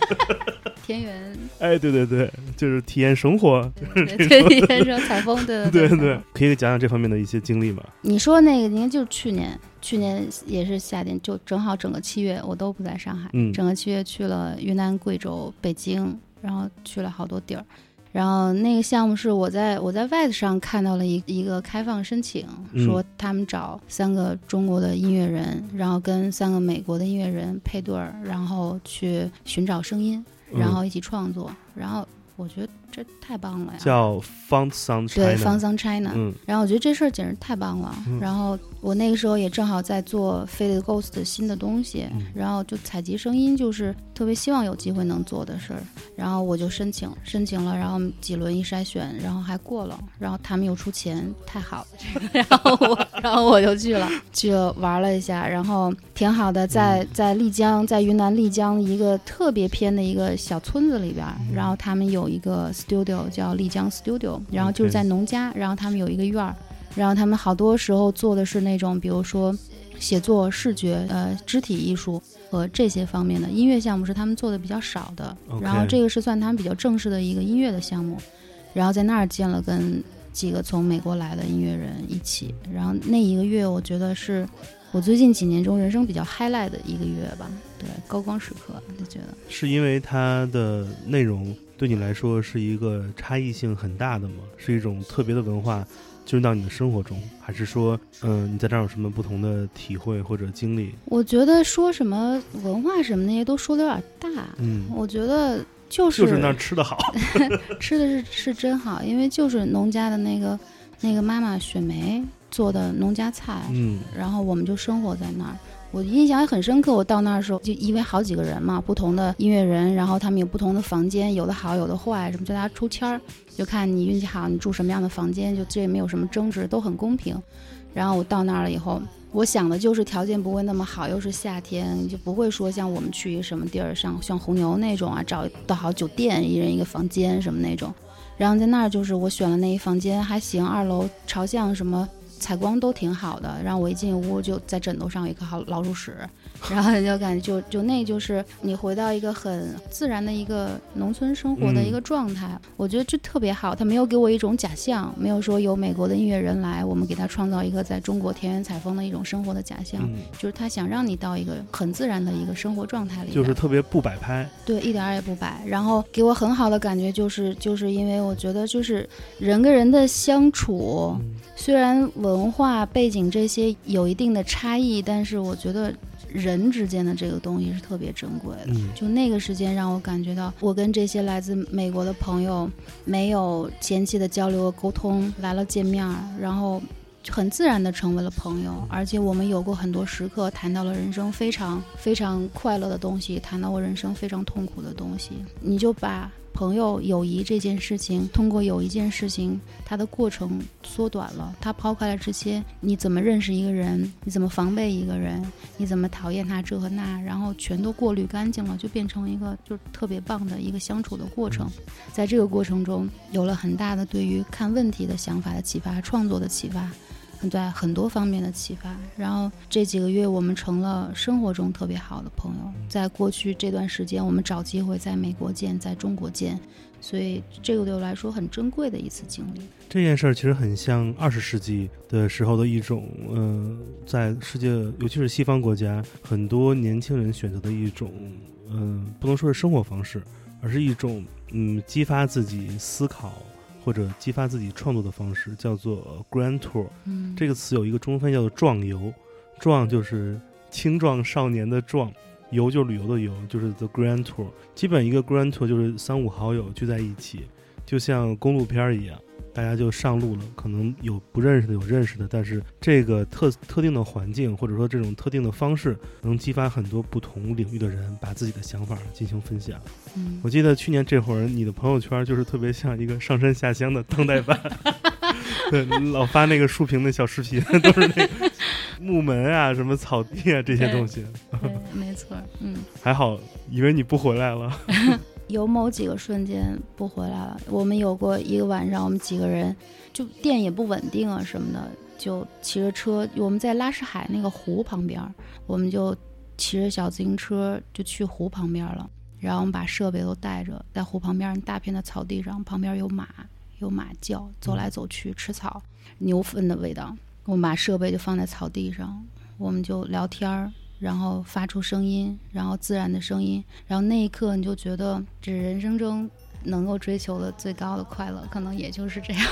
[SPEAKER 2] 田园，
[SPEAKER 3] 哎，对对对，就是体验生活，
[SPEAKER 2] 对对，田园采风，对
[SPEAKER 3] 对
[SPEAKER 2] 对
[SPEAKER 3] 对，可以讲讲这方面的一些经历吗？
[SPEAKER 2] 你说那个应该就是去年，去年也是夏天，就正好整个七月我都不在上海，
[SPEAKER 3] 嗯。
[SPEAKER 2] 整个七月去了云南、贵州、北京，然后去了好多地儿。然后那个项目是我在我在 Wise 上看到了一一个开放申请，
[SPEAKER 3] 嗯。
[SPEAKER 2] 说他们找三个中国的音乐人，然后跟三个美国的音乐人配对儿，然后去寻找声音，然后一起创作。然后我觉得这太棒了呀！
[SPEAKER 3] 叫 Font Sound
[SPEAKER 2] 对
[SPEAKER 3] China，
[SPEAKER 2] 方桑 China，、
[SPEAKER 3] 嗯。
[SPEAKER 2] 然后我觉得这事儿简直太棒了。
[SPEAKER 3] 嗯。
[SPEAKER 2] 然后我那个时候也正好在做 Fade Ghost 的新的东西，
[SPEAKER 3] 嗯。
[SPEAKER 2] 然后就采集声音，就是特别希望有机会能做的事儿。然后我就申请，申请了，然后几轮一筛选，然后还过了，然后他们又出钱，太好了，这个，然后我，然后我就去了，去了玩了一下，然后挺好的，在在丽江，在云南丽江一个特别偏的一个小村子里边儿，然后他们有一个 studio 叫丽江 Studio，然后就是在农家，然后他们有一个院儿，然后他们好多时候做的是那种，比如说写作、视觉、呃肢体艺术和这些方面的音乐项目是他们做的比较少的。然后这个是算他们比较正式的一个音乐的项目，然后在那儿见了跟几个从美国来的音乐人一起，然后那一个月我觉得是我最近几年中人生比较 highlight 的一个月吧，对，高光时刻就觉得。
[SPEAKER 3] 是因为它的内容对你来说是一个差异性很大的吗？是一种特别的文化进入到你的生活中，还是说，嗯、你在这儿有什么不同的体会或者经历？
[SPEAKER 2] 我觉得说什么文化什么那些都说的有点大，
[SPEAKER 3] 嗯，
[SPEAKER 2] 我觉得就是
[SPEAKER 3] 就是那儿吃的好
[SPEAKER 2] 吃的是是真好，因为就是农家的那个那个妈妈雪梅做的农家菜，
[SPEAKER 3] 嗯
[SPEAKER 2] 然后我们就生活在那儿。我印象也很深刻，我到那儿的时候，就因为好几个人嘛，不同的音乐人，然后他们有不同的房间，有的好，有的坏，什么就大家抽签儿，就看你运气好，你住什么样的房间，就这也没有什么争执，都很公平。然后我到那儿了以后，我想的就是条件不会那么好，又是夏天，就不会说像我们去一个什么地儿，像像红牛那种啊，找到好酒店，一人一个房间什么那种。然后在那儿就是我选了那一房间还行，二楼朝向什么采光都挺好的。然后我一进屋就在枕头上有一个好老鼠屎，然后就感觉就就那就是你回到一个很自然的一个农村生活的一个状态，我觉得这特别好。他没有给我一种假象，没有说有美国的音乐人来，我们给他创造一个在中国田园采风的一种生活的假象，
[SPEAKER 3] 嗯，
[SPEAKER 2] 就是他想让你到一个很自然的一个生活状态里，
[SPEAKER 3] 就是特别不摆拍，
[SPEAKER 2] 对，一点儿也不摆。然后给我很好的感觉就是，就是因为我觉得就是人跟人的相处，
[SPEAKER 3] 嗯
[SPEAKER 2] 虽然文化背景这些有一定的差异，但是我觉得人之间的这个东西是特别珍贵的。
[SPEAKER 3] 嗯
[SPEAKER 2] 就那个时间让我感觉到，我跟这些来自美国的朋友没有前期的交流和沟通，来了见面，然后很自然的成为了朋友，而且我们有过很多时刻谈到了人生非常非常快乐的东西，谈到过人生非常痛苦的东西，你就把。朋友、友谊这件事情，通过有一件事情，它的过程缩短了。他抛开了这些，你怎么认识一个人，你怎么防备一个人，你怎么讨厌他这和那，然后全都过滤干净了，就变成一个就是特别棒的一个相处的过程。在这个过程中，有了很大的对于看问题的想法的启发，创作的启发。在很多方面的启发。然后这几个月，我们成了生活中特别好的朋友。在过去这段时间，我们找机会在美国见，在中国见，所以这个对我来说很珍贵的一次经历。
[SPEAKER 3] 这件事儿其实很像二十世纪的时候的一种，嗯，在世界，尤其是西方国家，很多年轻人选择的一种，嗯，不能说是生活方式，而是一种，嗯，激发自己思考。或者激发自己创作的方式叫做 Grand Tour，
[SPEAKER 2] 嗯，
[SPEAKER 3] 这个词有一个中分叫做壮游，壮就是青壮少年的壮，游就是旅游的游，就是 The Grand Tour。基本一个 Grand Tour 就是三五好友聚在一起，就像公路片一样。大家就上路了，可能有不认识的，有认识的，但是这个特特定的环境，或者说这种特定的方式，能激发很多不同领域的人把自己的想法进行分享。
[SPEAKER 2] 嗯，
[SPEAKER 3] 我记得去年这会儿，你的朋友圈就是特别像一个上山下乡的当代版，对，老发那个竖屏的小视频，都是那个木门啊、什么草地啊这些东西。
[SPEAKER 2] 对，没错，嗯，
[SPEAKER 3] 还好，以为你不回来了。
[SPEAKER 2] 有某几个瞬间不回来了。我们有过一个晚上，我们几个人就电也不稳定啊什么的，就骑着车，我们在拉什海那个湖旁边，我们就骑着小自行车就去湖旁边了。然后我们把设备都带着，在湖旁边大片的草地上，旁边有马，有马叫，走来走去吃草，牛粪的味道。我们把设备就放在草地上，我们就聊天儿。然后发出声音，然后自然的声音，然后那一刻你就觉得这人生中能够追求的最高的快乐，可能也就是这样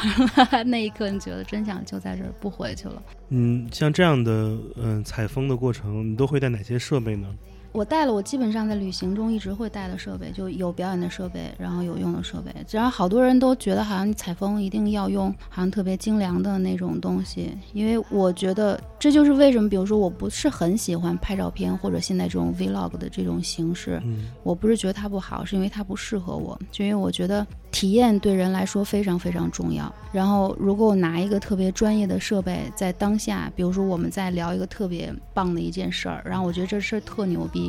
[SPEAKER 2] 了。那一刻你觉得真想就在这儿不回去了。
[SPEAKER 3] 嗯，像这样的嗯采风的过程，你都会带哪些设备呢？
[SPEAKER 2] 我带了，我基本上在旅行中一直会带的设备，就有表演的设备，然后有用的设备。然后好多人都觉得好像你采风一定要用好像特别精良的那种东西，因为我觉得这就是为什么，比如说我不是很喜欢拍照片或者现在这种 vlog 的这种形式。
[SPEAKER 3] 嗯，
[SPEAKER 2] 我不是觉得它不好，是因为它不适合我，就因为我觉得体验对人来说非常非常重要。然后如果我拿一个特别专业的设备在当下，比如说我们在聊一个特别棒的一件事儿，然后我觉得这事儿特牛逼。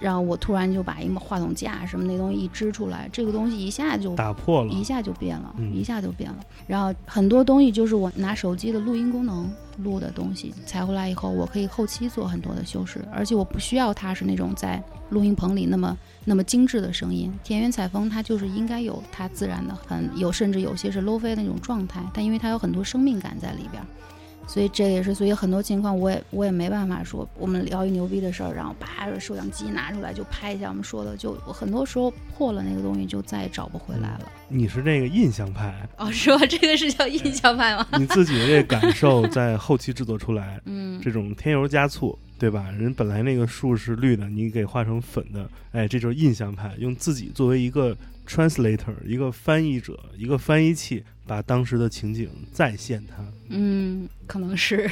[SPEAKER 2] 然后我突然就把一个话筒架什么那东西一支出来，这个东西一下就
[SPEAKER 3] 打破了，
[SPEAKER 2] 一下就变了，一下就变了。然后很多东西就是我拿手机的录音功能录的东西，采回来以后，我可以后期做很多的修饰，而且我不需要它是那种在录音棚里那么那么精致的声音。田园采风它就是应该有它自然的，很有甚至有些是 low 飞那种状态，但因为它有很多生命感在里边。所以这也是，所以很多情况我也我也没办法说，我们聊一牛逼的事儿，然后啪摄像机拿出来就拍一下我们说的，就很多时候破了那个东西就再也找不回来了。
[SPEAKER 3] 你是这个印象派
[SPEAKER 2] 哦，是吧？这个是叫印象派吗？
[SPEAKER 3] 你自己的这感受在后期制作出来，
[SPEAKER 2] 嗯，
[SPEAKER 3] 这种添油加醋，对吧？人本来那个树是绿的，你给画成粉的，哎，这就是印象派，用自己作为一个 translator，一个翻译者，一个翻译器。把当时的情景再现它，
[SPEAKER 2] 嗯，可能是。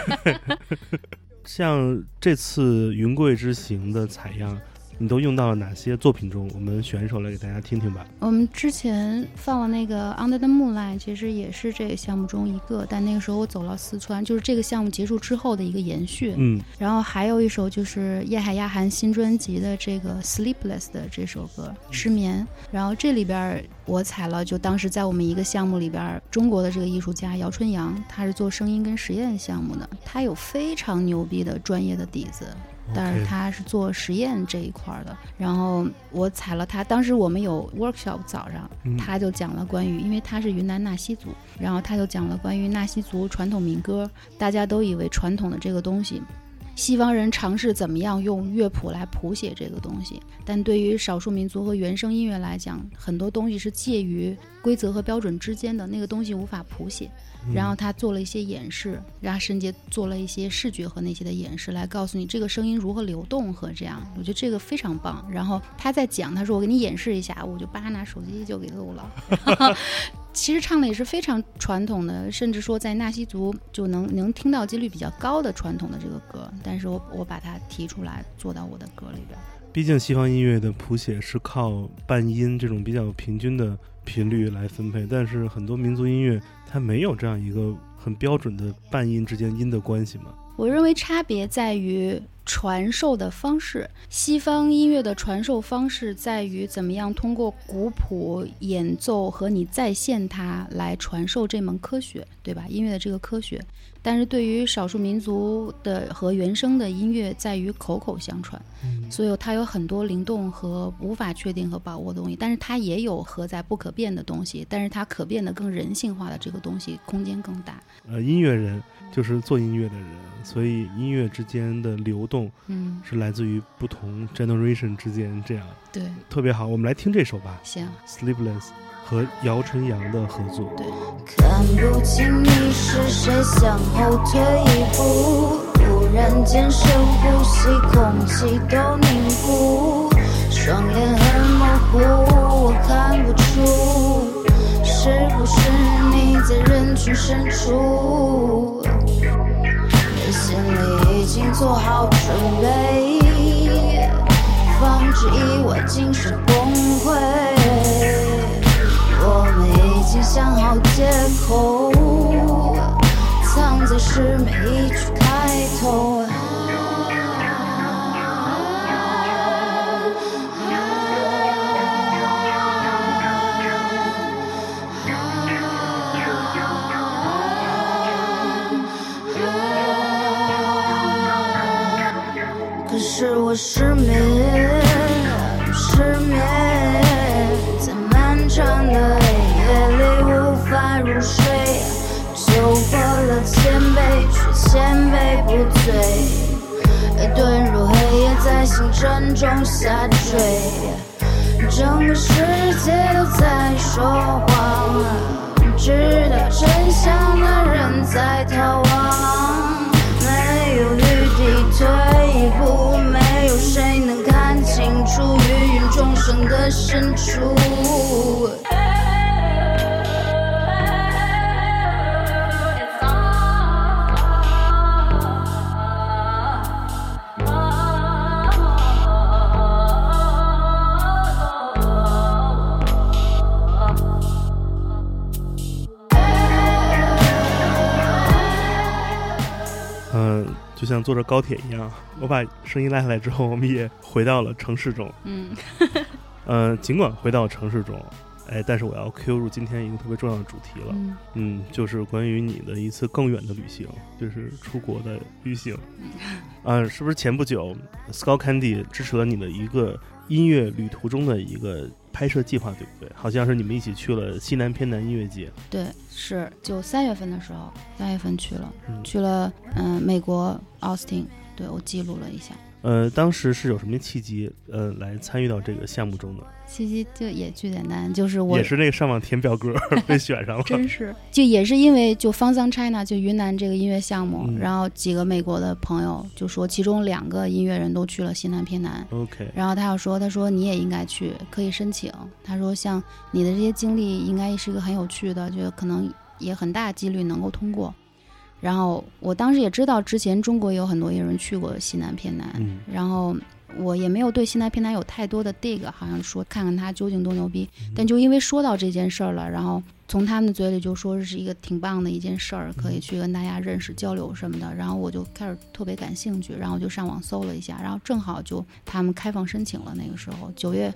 [SPEAKER 3] 像这次云贵之行的采样。你都用到了哪些作品中？我们选一首来给大家听听吧。
[SPEAKER 2] 我们之前放了那个《Under the Moonlight》，其实也是这个项目中一个，但那个时候我走了四川，就是这个项目结束之后的一个延续。
[SPEAKER 3] 嗯，
[SPEAKER 2] 然后还有一首就是叶海亚涵新专辑的这个《Sleepless》的这首歌《失眠》，然后这里边我采了，就当时在我们一个项目里边，中国的这个艺术家姚春阳，他是做声音跟实验项目的，他有非常牛逼的专业的底子。但是他是做实验这一块的，然后我采了他。当时我们有 workshop 早上，他就讲了关于，因为他是云南纳西族，然后他就讲了关于纳西族传统民歌。大家都以为传统的这个东西，西方人尝试怎么样用乐谱来谱写这个东西，但对于少数民族和原生音乐来讲，很多东西是介于规则和标准之间的，那个东西无法谱写。然后他做了一些演示，然后甚至做了一些视觉和那些的演示，来告诉你这个声音如何流动和这样。我觉得这个非常棒。然后他在讲，他说我给你演示一下，我就叭拿手机就给录了。其实唱的也是非常传统的，甚至说在纳西族就能能听到几率比较高的传统的这个歌。但是我我把它提出来做到我的歌里边。
[SPEAKER 3] 毕竟西方音乐的谱写是靠半音这种比较平均的频率来分配，但是很多民族音乐。它没有这样一个很标准的半音之间音的关系嘛？
[SPEAKER 2] 我认为差别在于传授的方式。西方音乐的传授方式在于怎么样通过古谱演奏和你再现它来传授这门科学，对吧？音乐的这个科学。但是对于少数民族的和原生的音乐，在于口口相传，所以它有很多灵动和无法确定和把握的东西。但是它也有合在不可变的东西，但是它可变的更人性化的这个东西，空间更大。
[SPEAKER 3] 呃，音乐人就是做音乐的人，所以音乐之间的流动，
[SPEAKER 2] 嗯，
[SPEAKER 3] 是来自于不同 generation 之间这样。
[SPEAKER 2] 对，
[SPEAKER 3] 特别好，我们来听这首吧。
[SPEAKER 2] 行
[SPEAKER 3] ，Sleepless。和姚晨阳的合作。对。
[SPEAKER 4] 看不清你是谁，向后退一步，忽然间深呼吸，空气都凝固，双眼很模糊，我看不出。是不是你在人群深处，心里已经做好准备，防止意外惊世崩溃。已经想好借口，藏在是每一句开头。可是我失眠。千杯不醉，遁入黑夜，在星辰中下坠。整个世界都在说谎，知道真相的人在逃亡。没有余地退一步，没有谁能看清楚芸芸众生的深处。
[SPEAKER 3] 像坐着高铁一样，我把声音拉下来之后，我们也回到了城市中。
[SPEAKER 2] 嗯，
[SPEAKER 3] 呃，尽管回到城市中，哎，但是我要 Q 入今天一个特别重要的主题了。嗯，就是关于你的一次更远的旅行，就是出国的旅行。啊，是不是前不久 s c o t Candy 支持了你的一个音乐旅途中的一个？拍摄计划对不对？好像是你们一起去了西南偏南音乐节。
[SPEAKER 2] 对，是就三月份的时候，三月份去了，去了嗯美国奥斯汀。对我记录了一下。
[SPEAKER 3] 呃，当时是有什么契机呃来参与到这个项目中的？
[SPEAKER 2] 契机就也巨简单，就是我
[SPEAKER 3] 也是那个上网填表格 被选上了，
[SPEAKER 2] 真是就也是因为就方桑 China 就云南这个音乐项目，然后几个美国的朋友就说，其中两个音乐人都去了西南偏南
[SPEAKER 3] ，OK，
[SPEAKER 2] 然后他要说，他说你也应该去，可以申请。他说像你的这些经历应该是一个很有趣的，就可能也很大几率能够通过。然后我当时也知道之前中国有很多艺人去过西南偏南，然后。我也没有对西南偏南有太多的 dig，好像说看看他究竟多牛逼。但就因为说到这件事儿了，然后从他们的嘴里就说是一个挺棒的一件事儿，可以去跟大家认识交流什么的。然后我就开始特别感兴趣，然后就上网搜了一下，然后正好就他们开放申请了。那个时候九月，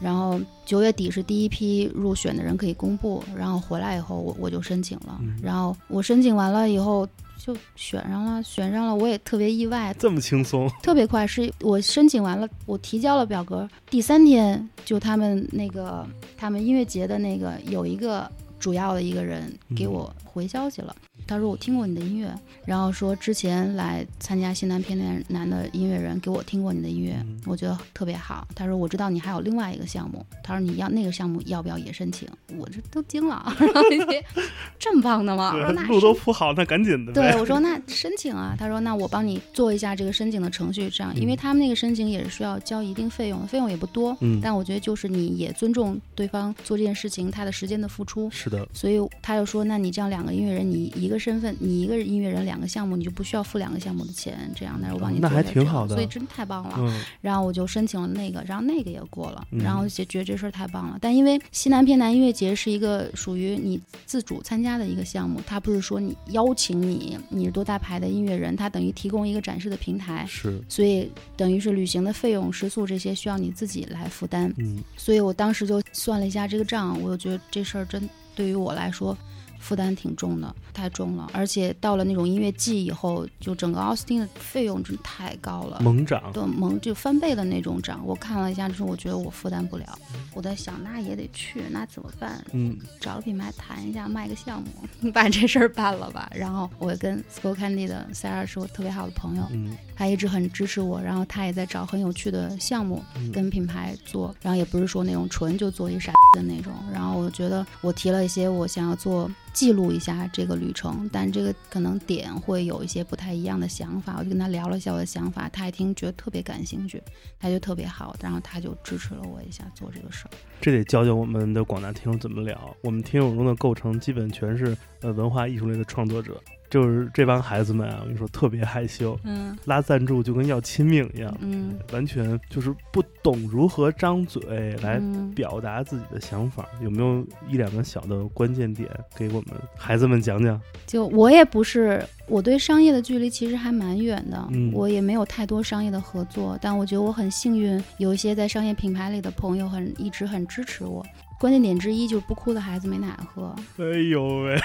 [SPEAKER 2] 然后九月底是第一批入选的人可以公布。然后回来以后，我我就申请了。然后我申请完了以后。就选上了，选上了，我也特别意外，
[SPEAKER 3] 这么轻松，
[SPEAKER 2] 特别快。是我申请完了，我提交了表格，第三天就他们那个他们音乐节的那个有一个主要的一个人给我回消息了。他说我听过你的音乐，然后说之前来参加西南偏南的音乐人给我听过你的音乐，我觉得特别好。他说我知道你还有另外一个项目，他说你要那个项目要不要也申请？我这都惊了，这么棒的吗？
[SPEAKER 3] 路都铺好，那赶紧的。
[SPEAKER 2] 对，我说那申请啊。他说那我帮你做一下这个申请的程序，这样，因为他们那个申请也是需要交一定费用的，费用也不多。嗯，但我觉得就是你也尊重对方做这件事情他的时间的付出。
[SPEAKER 3] 是。是的。
[SPEAKER 2] 所以他又说，那你这样两个音乐人，你一个身份，你一个音乐人两个项目，你就不需要付两个项目的钱，这样，但是我帮你
[SPEAKER 3] 那还挺好的，
[SPEAKER 2] 所以真太棒了。
[SPEAKER 3] 嗯，
[SPEAKER 2] 然后我就申请了那个，然后那个也过了，然后就觉得这事儿太棒了。但因为西南偏南音乐节是一个属于你自主参加的一个项目，它不是说你邀请你，你是多大牌的音乐人，它等于提供一个展示的平台，
[SPEAKER 3] 是，
[SPEAKER 2] 所以等于是旅行的费用、食宿这些需要你自己来负担。
[SPEAKER 3] 嗯，
[SPEAKER 2] 所以我当时就算了一下这个账，我就觉得这事儿真对于我来说。负担挺重的，太重了，而且到了那种音乐季以后，就整个奥斯汀的费用真太高了，
[SPEAKER 3] 猛涨，
[SPEAKER 2] 对，猛就翻倍的那种涨。我看了一下之后，我觉得我负担不了。我在想，那也得去，那怎么办？
[SPEAKER 3] 嗯，
[SPEAKER 2] 找个品牌谈一下，卖个项目，把这事儿办了吧。然后我跟 School Candy 的 Sarah 是我特别好的朋友，
[SPEAKER 3] 嗯，
[SPEAKER 2] 他一直很支持我，然后他也在找很有趣的项目跟品牌做，然后也不是说那种纯就做一傻的那种。然后我觉得我提了一些我想要做。记录一下这个旅程，但这个可能点会有一些不太一样的想法，我就跟他聊了一下我的想法，他一听觉得特别感兴趣，他就特别好，然后他就支持了我一下做这个事儿。
[SPEAKER 3] 这得教教我们的广大听众怎么聊。我们听友中的构成基本全是呃文化艺术类的创作者。就是这帮孩子们啊，我跟你说特别害羞，
[SPEAKER 2] 嗯，
[SPEAKER 3] 拉赞助就跟要亲命一样，
[SPEAKER 2] 嗯，
[SPEAKER 3] 完全就是不懂如何张嘴来表达自己的想法。有没有一两个小的关键点给我们孩子们讲讲？
[SPEAKER 2] 就我也不是，我对商业的距离其实还蛮远的，
[SPEAKER 3] 嗯，
[SPEAKER 2] 我也没有太多商业的合作，但我觉得我很幸运，有一些在商业品牌里的朋友很一直很支持我。关键点之一就是不哭的孩子没奶喝。
[SPEAKER 3] 哎呦喂！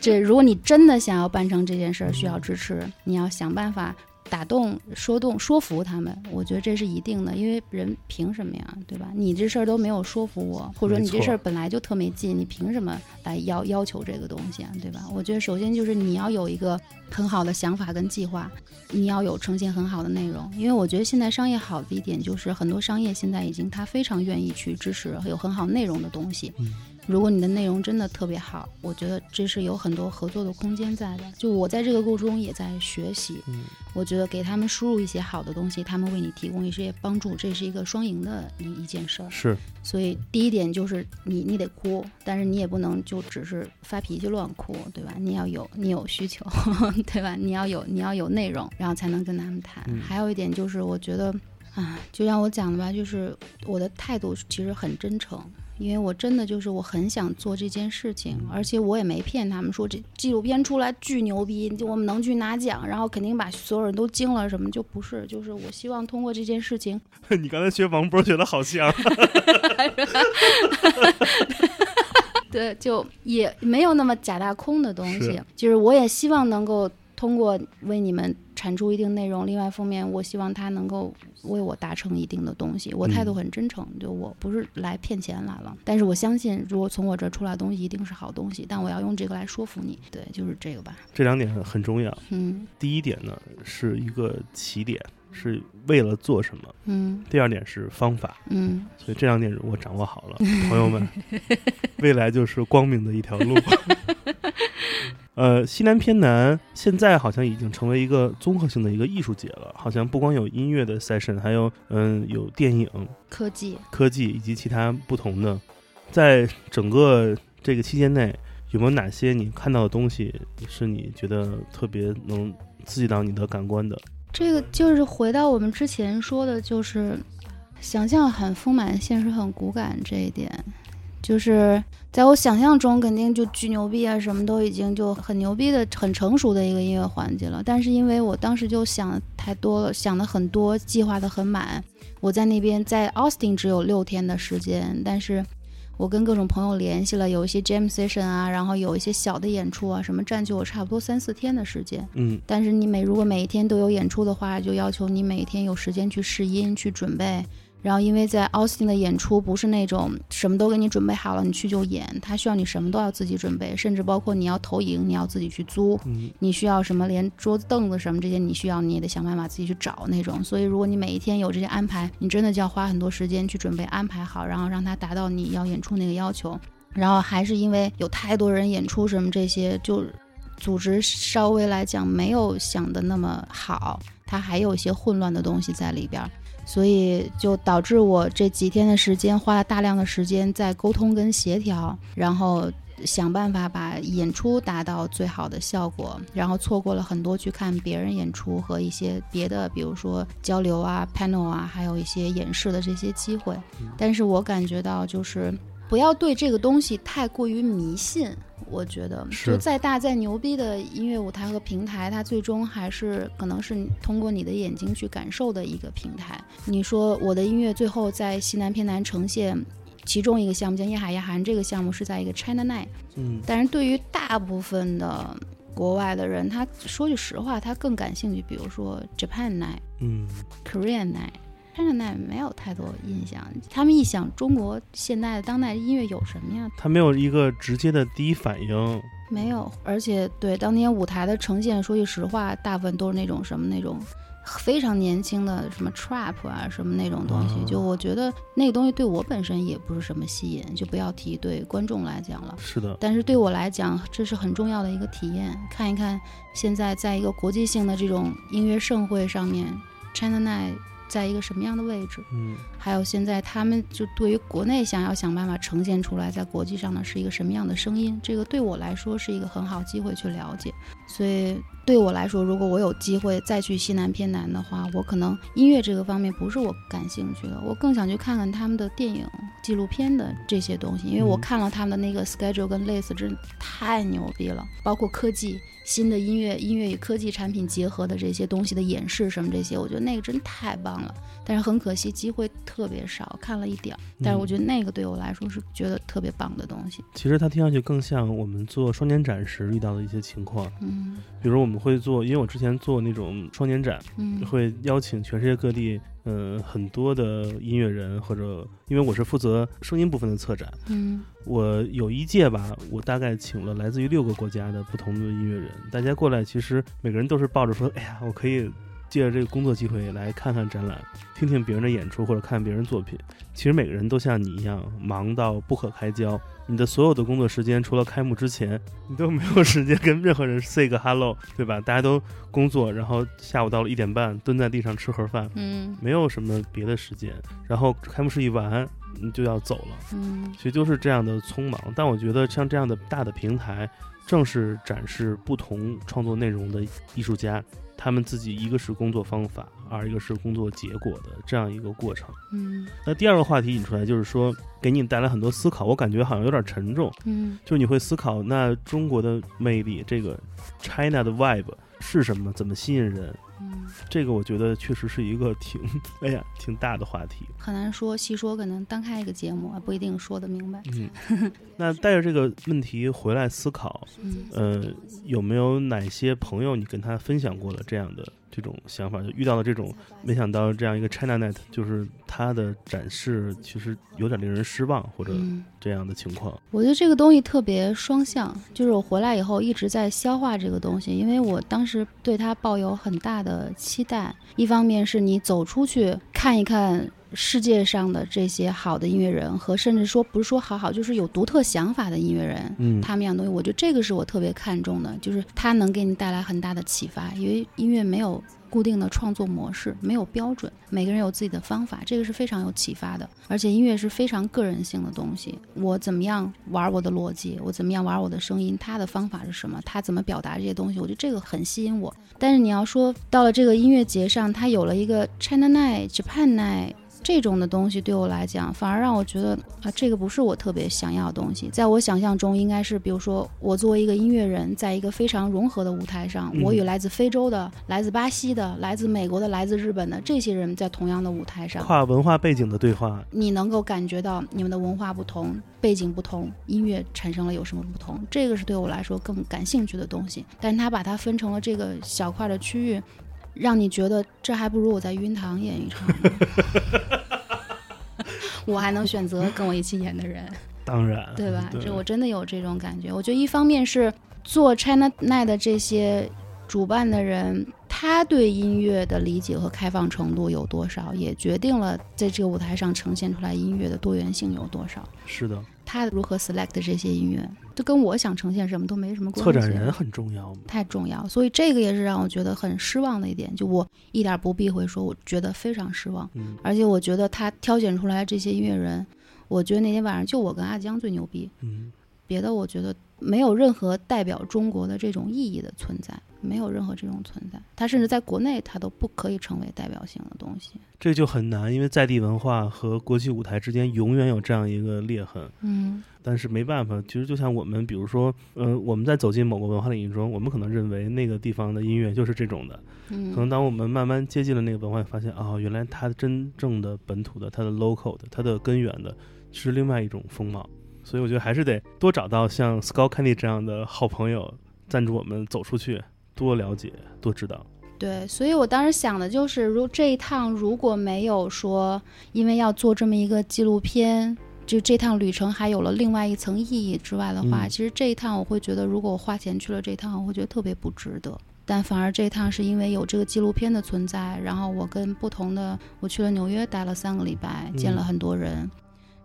[SPEAKER 2] 这如果你真的想要办成这件事儿，需要支持，你要想办法。打动、说动、说服他们，我觉得这是一定的，因为人凭什么呀，对吧？你这事儿都没有说服我，或者说你这事儿本来就特没劲，你凭什么来要要求这个东西啊，对吧？我觉得首先就是你要有一个很好的想法跟计划，你要有呈现很好的内容，因为我觉得现在商业好的一点就是很多商业现在已经他非常愿意去支持有很好内容的东西。如果你的内容真的特别好，我觉得这是有很多合作的空间在的。就我在这个过程中也在学习，
[SPEAKER 3] 嗯，
[SPEAKER 2] 我觉得给他们输入一些好的东西，他们为你提供一些帮助，这是一个双赢的一一件事儿。
[SPEAKER 3] 是，
[SPEAKER 2] 所以第一点就是你你得哭，但是你也不能就只是发脾气乱哭，对吧？你要有你有需求，对吧？你要有你要有内容，然后才能跟他们谈。还有一点就是我觉得啊，就像我讲的吧，就是我的态度其实很真诚。因为我真的就是我很想做这件事情，而且我也没骗他们说这纪录片出来巨牛逼，就我们能去拿奖，然后肯定把所有人都惊了什么，就不是，就是我希望通过这件事情。
[SPEAKER 3] 你刚才学王波学的好像。
[SPEAKER 2] 对，就也没有那么假大空的东西，就是我也希望能够。通过为你们产出一定内容，另外一方面，我希望他能够为我达成一定的东西。我态度很真诚，就我不是来骗钱来了。但是我相信，如果从我这出来的东西一定是好东西。但我要用这个来说服你，对，就是这个吧。
[SPEAKER 3] 这两点很重要。
[SPEAKER 2] 嗯，
[SPEAKER 3] 第一点呢是一个起点，是为了做什么。
[SPEAKER 2] 嗯。
[SPEAKER 3] 第二点是方法。
[SPEAKER 2] 嗯。
[SPEAKER 3] 所以这两点如果掌握好了，朋友们，未来就是光明的一条路。呃，西南偏南现在好像已经成为一个综合性的一个艺术节了，好像不光有音乐的 session，还有嗯有电影、
[SPEAKER 2] 科技、
[SPEAKER 3] 科技以及其他不同的。在整个这个期间内，有没有哪些你看到的东西是你觉得特别能刺激到你的感官的？
[SPEAKER 2] 这个就是回到我们之前说的，就是想象很丰满，现实很骨感这一点。就是在我想象中，肯定就巨牛逼啊，什么都已经就很牛逼的、很成熟的一个音乐环节了。但是因为我当时就想的太多了，想的很多，计划的很满。我在那边在 Austin 只有六天的时间，但是我跟各种朋友联系了，有一些 Jam Session 啊，然后有一些小的演出啊，什么占据我差不多三四天的时间。
[SPEAKER 3] 嗯，
[SPEAKER 2] 但是你每如果每一天都有演出的话，就要求你每一天有时间去试音、去准备。然后，因为在 Austin 的演出不是那种什么都给你准备好了，你去就演，他需要你什么都要自己准备，甚至包括你要投影，你要自己去租，你需要什么，连桌子凳子什么这些，你需要你也得想办法自己去找那种。所以，如果你每一天有这些安排，你真的就要花很多时间去准备安排好，然后让它达到你要演出那个要求。然后还是因为有太多人演出什么这些，就组织稍微来讲没有想的那么好，它还有一些混乱的东西在里边。所以就导致我这几天的时间花了大量的时间在沟通跟协调，然后想办法把演出达到最好的效果，然后错过了很多去看别人演出和一些别的，比如说交流啊、panel 啊，还有一些演示的这些机会。但是我感觉到就是不要对这个东西太过于迷信。我觉得，就再大再牛逼的音乐舞台和平台，它最终还是可能是通过你的眼睛去感受的一个平台。你说我的音乐最后在西南偏南呈现。其中一个项目叫夜海夜寒，这个项目是在一个 China Night，
[SPEAKER 3] 嗯，
[SPEAKER 2] 但是对于大部分的国外的人，他说句实话，他更感兴趣，比如说 Japan Night，
[SPEAKER 3] 嗯
[SPEAKER 2] ，Korean Night，China Night 没有太多印象。他们一想中国现代的当代音乐有什么呀？
[SPEAKER 3] 他没有一个直接的第一反应，
[SPEAKER 2] 没有。而且对当年舞台的呈现，说句实话，大部分都是那种什么那种。非常年轻的什么 trap 啊，什么那种东西，就我觉得那个东西对我本身也不是什么吸引，就不要提对观众来讲了。
[SPEAKER 3] 是的，
[SPEAKER 2] 但是对我来讲，这是很重要的一个体验。看一看现在在一个国际性的这种音乐盛会上面，China Night 在一个什么样的位置？
[SPEAKER 3] 嗯，
[SPEAKER 2] 还有现在他们就对于国内想要想办法呈现出来，在国际上呢是一个什么样的声音？这个对我来说是一个很好机会去了解，所以。对我来说，如果我有机会再去西南偏南的话，我可能音乐这个方面不是我感兴趣的，我更想去看看他们的电影、纪录片的这些东西，因为我看了他们的那个 schedule 跟 list，真的太牛逼了，包括科技、新的音乐、音乐与科技产品结合的这些东西的演示什么这些，我觉得那个真太棒了。但是很可惜，机会特别少，看了一点儿。但是我觉得那个对我来说是觉得特别棒的东西。
[SPEAKER 3] 其实它听上去更像我们做双年展时遇到的一些情况。
[SPEAKER 2] 嗯，
[SPEAKER 3] 比如我们会做，因为我之前做那种双年展，
[SPEAKER 2] 嗯，
[SPEAKER 3] 会邀请全世界各地，嗯，很多的音乐人，或者因为我是负责声音部分的策展，
[SPEAKER 2] 嗯，
[SPEAKER 3] 我有一届吧，我大概请了来自于六个国家的不同的音乐人，大家过来，其实每个人都是抱着说，哎呀，我可以。借着这个工作机会来看看展览，听听别人的演出或者看别人作品。其实每个人都像你一样忙到不可开交，你的所有的工作时间除了开幕之前，你都没有时间跟任何人 say 个 hello，对吧？大家都工作，然后下午到了一点半蹲在地上吃盒饭，
[SPEAKER 2] 嗯，
[SPEAKER 3] 没有什么别的时间。然后开幕式一完，你就要走了，
[SPEAKER 2] 嗯，
[SPEAKER 3] 其实就是这样的匆忙。但我觉得像这样的大的平台，正是展示不同创作内容的艺术家。他们自己一个是工作方法，二一个是工作结果的这样一个过程。
[SPEAKER 2] 嗯，
[SPEAKER 3] 那第二个话题引出来就是说，给你带来很多思考。我感觉好像有点沉重。
[SPEAKER 2] 嗯，
[SPEAKER 3] 就你会思考，那中国的魅力，这个 China 的 vibe 是什么？怎么吸引人？
[SPEAKER 2] 嗯，
[SPEAKER 3] 这个我觉得确实是一个挺，哎呀，挺大的话题。
[SPEAKER 2] 很难说细说，可能单开一个节目不一定说得明白。
[SPEAKER 3] 嗯，那带着这个问题回来思考，
[SPEAKER 2] 嗯，
[SPEAKER 3] 呃，有没有哪些朋友你跟他分享过了这样的？这种想法就遇到了这种，没想到这样一个 China Net，就是它的展示其实有点令人失望，或者这样的情况。
[SPEAKER 2] 我觉得这个东西特别双向，就是我回来以后一直在消化这个东西，因为我当时对它抱有很大的期待。一方面是你走出去看一看世界上的这些好的音乐人，和甚至说不是说好好，就是有独特想法的音乐人，
[SPEAKER 3] 嗯，
[SPEAKER 2] 他们样东西，我觉得这个是我特别看重的，就是他能给你带来很大的启发，因为音乐没有。固定的创作模式没有标准，每个人有自己的方法，这个是非常有启发的。而且音乐是非常个人性的东西，我怎么样玩我的逻辑，我怎么样玩我的声音，他的方法是什么，他怎么表达这些东西，我觉得这个很吸引我。但是你要说到了这个音乐节上，他有了一个 China Night、Japan Night。这种的东西对我来讲，反而让我觉得啊，这个不是我特别想要的东西。在我想象中，应该是比如说，我作为一个音乐人，在一个非常融合的舞台上，我与来自非洲的、来自巴西的、来自美国的、来自日本的这些人在同样的舞台上，
[SPEAKER 3] 跨文化背景的对话，
[SPEAKER 2] 你能够感觉到你们的文化不同、背景不同，音乐产生了有什么不同？这个是对我来说更感兴趣的东西。但是他把它分成了这个小块的区域。让你觉得这还不如我在晕堂演一场，我还能选择跟我一起演的人，
[SPEAKER 3] 当然，
[SPEAKER 2] 对吧？这我真的有这种感觉。我觉得一方面是做 China Night 的这些主办的人，他对音乐的理解和开放程度有多少，也决定了在这个舞台上呈现出来音乐的多元性有多少。
[SPEAKER 3] 是的。
[SPEAKER 2] 他如何 select 这些音乐，就跟我想呈现什么都没什么关
[SPEAKER 3] 系。策展人很重要，
[SPEAKER 2] 太重要。所以这个也是让我觉得很失望的一点。就我一点不避讳说，我觉得非常失望。
[SPEAKER 3] 嗯，
[SPEAKER 2] 而且我觉得他挑选出来这些音乐人，我觉得那天晚上就我跟阿江最牛逼。
[SPEAKER 3] 嗯，
[SPEAKER 2] 别的我觉得没有任何代表中国的这种意义的存在。没有任何这种存在，它甚至在国内它都不可以成为代表性的东西。
[SPEAKER 3] 这就很难，因为在地文化和国际舞台之间永远有这样一个裂痕。
[SPEAKER 2] 嗯，
[SPEAKER 3] 但是没办法，其实就像我们，比如说，呃，我们在走进某个文化领域中，我们可能认为那个地方的音乐就是这种的。
[SPEAKER 2] 嗯，
[SPEAKER 3] 可能当我们慢慢接近了那个文化，发现啊，原来它真正的本土的、它的 local 的、它的根源的是另外一种风貌。所以我觉得还是得多找到像 Scott Kenny 这样的好朋友，赞助我们走出去。多了解，多知道。
[SPEAKER 2] 对，所以我当时想的就是，如这一趟如果没有说，因为要做这么一个纪录片，就这趟旅程还有了另外一层意义之外的话，其实这一趟我会觉得，如果我花钱去了这趟，我会觉得特别不值得。但反而这一趟是因为有这个纪录片的存在，然后我跟不同的，我去了纽约待了三个礼拜，见了很多人，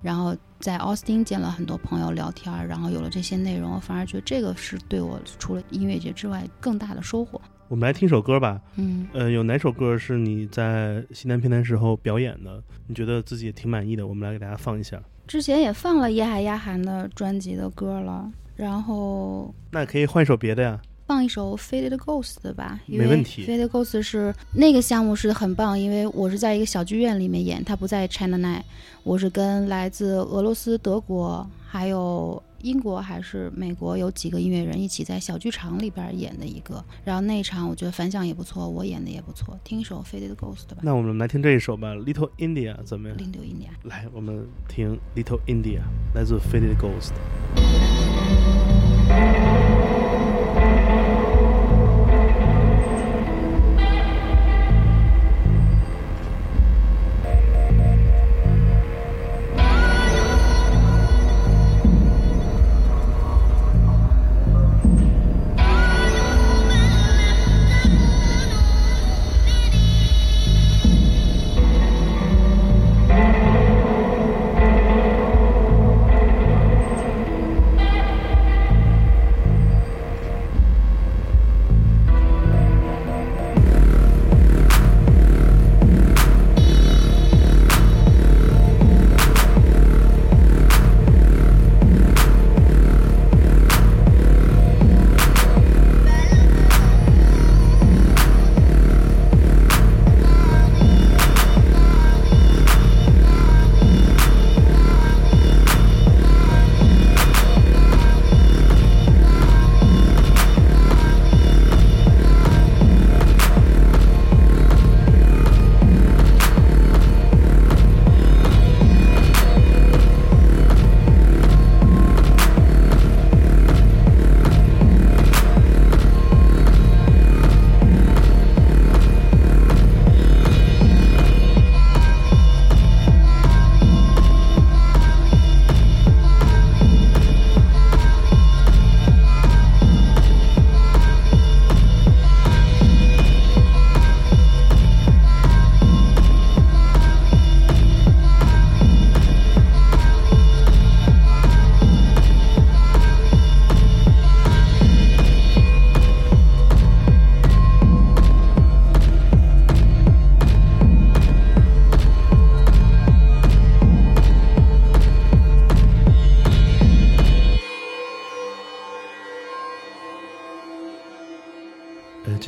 [SPEAKER 2] 然后在奥斯汀见了很多朋友聊天，然后有了这些内容，我反而觉得这个是对我除了音乐节之外更大的收获。
[SPEAKER 3] 我们来听首歌吧。
[SPEAKER 2] 嗯，
[SPEAKER 3] 呃，有哪首歌是你在西南偏南时候表演的？你觉得自己也挺满意的？我们来给大家放一下。
[SPEAKER 2] 之前也放了叶海亚涵的专辑的歌了，然后
[SPEAKER 3] 那可以换一首别的呀。
[SPEAKER 2] 放一首《Faded Ghost》的吧，
[SPEAKER 3] 没问题。
[SPEAKER 2] 《Faded Ghost》是那个项目是很棒，因为我是在一个小剧院里面演，它不在 China Night，我是跟来自俄罗斯、德国还有。英国还是美国有几个音乐人一起在小剧场里边演的一个，然后那一场我觉得反响也不错，我演的也不错。听一首《Faded Ghost》吧。
[SPEAKER 3] 那我们来听这一首吧，《Little India》怎么样
[SPEAKER 2] ？Little India。
[SPEAKER 3] 来，我们听《Little India》，来自《Faded Ghost》。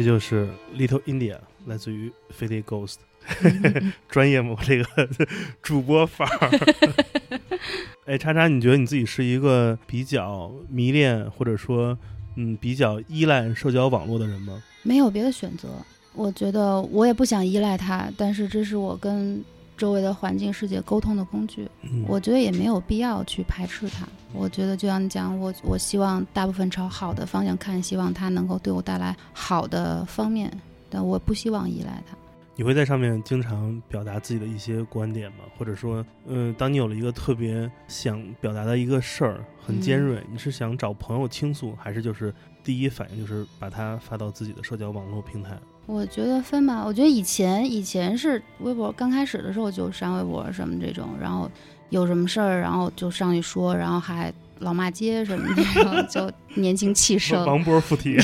[SPEAKER 3] 这就是 Little India，来自于 Fided Ghost，专业吗？这个 主播范儿。哎，叉叉，你觉得你自己是一个比较迷恋或者说嗯比较依赖社交网络的人吗？
[SPEAKER 2] 没有别的选择，我觉得我也不想依赖它，但是这是我跟。周围的环境世界沟通的工具，我觉得也没有必要去排斥它。我觉得就像你讲，我我希望大部分朝好的方向看，希望它能够对我带来好的方面，但我不希望依赖它。
[SPEAKER 3] 你会在上面经常表达自己的一些观点吗？或者说，嗯，当你有了一个特别想表达的一个事儿，很尖锐，你是想找朋友倾诉，还是就是第一反应就是把它发到自己的社交网络平台？
[SPEAKER 2] 我觉得分吧，我觉得以前以前是微博刚开始的时候就上微博什么这种，然后有什么事儿然后就上去说，然后还老骂街什么的，然后就年轻气盛，
[SPEAKER 3] 王波附体，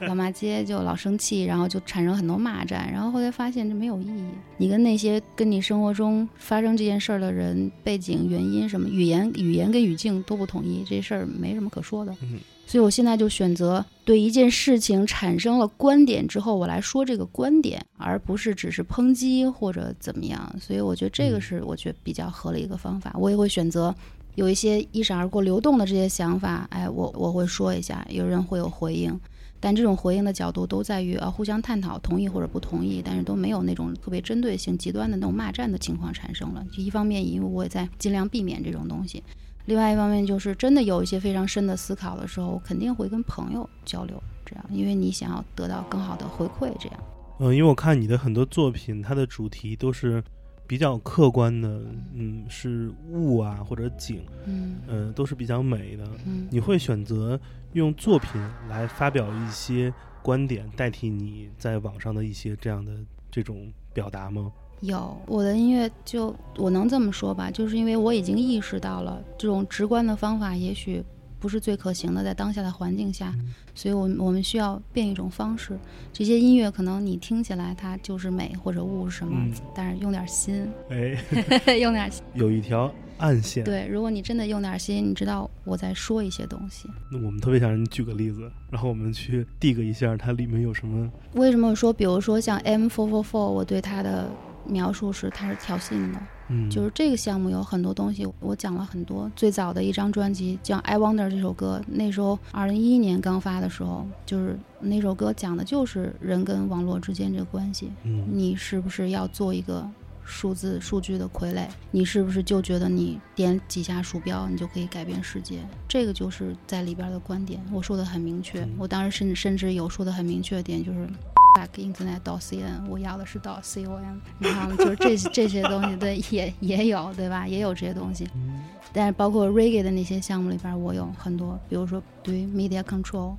[SPEAKER 2] 老骂街就老生气，然后就产生很多骂战，然后后来发现这没有意义。你跟那些跟你生活中发生这件事儿的人，背景原因什么语言语言跟语境都不统一，这事儿没什么可说的。
[SPEAKER 3] 嗯，
[SPEAKER 2] 所以我现在就选择对一件事情产生了观点之后，我来说这个观点，而不是只是抨击或者怎么样。所以我觉得这个是我觉得比较合理一个方法。我也会选择。有一些一闪而过、流动的这些想法，哎，我我会说一下，有人会有回应，但这种回应的角度都在于啊互相探讨，同意或者不同意，但是都没有那种特别针对性、极端的那种骂战的情况产生了。就一方面，因为我也在尽量避免这种东西；，另外一方面，就是真的有一些非常深的思考的时候，我肯定会跟朋友交流，这样，因为你想要得到更好的回馈，这样。
[SPEAKER 3] 嗯，因为我看你的很多作品，它的主题都是。比较客观的，嗯，是物啊或者景，
[SPEAKER 2] 嗯，
[SPEAKER 3] 呃，都是比较美的。
[SPEAKER 2] 嗯，
[SPEAKER 3] 你会选择用作品来发表一些观点，代替你在网上的一些这样的这种表达吗？
[SPEAKER 2] 有，我的音乐就我能这么说吧，就是因为我已经意识到了这种直观的方法，也许。不是最可行的，在当下的环境下，所以，我我们需要变一种方式。这些音乐可能你听起来它就是美或者物什么，但是用点心，
[SPEAKER 3] 哎
[SPEAKER 2] 用点心，
[SPEAKER 3] 有一条暗线。
[SPEAKER 2] 对，如果你真的用点心，你知道我在说一些东西。
[SPEAKER 3] 那我们特别想让你举个例子，然后我们去 dig 一下它里面有什么。
[SPEAKER 2] 为什么说，比如说像 M four four four，我对它的描述是它是挑衅的。
[SPEAKER 3] 嗯，
[SPEAKER 2] 就是这个项目有很多东西，我讲了很多。最早的一张专辑叫《I Wonder》这首歌，那时候二零一一年刚发的时候，就是那首歌讲的就是人跟网络之间这个关系。
[SPEAKER 3] 嗯，
[SPEAKER 2] 你是不是要做一个数字数据的傀儡？你是不是就觉得你点几下鼠标你就可以改变世界？这个就是在里边的观点，我说的很明确。我当时甚甚至有说的很明确的点就是。Back internet 到 cn，我要的是到 com，你看，就是这 这些东西，对，也也有，对吧？也有这些东西。但是包括 reggae 的那些项目里边，我有很多，比如说对于 media control，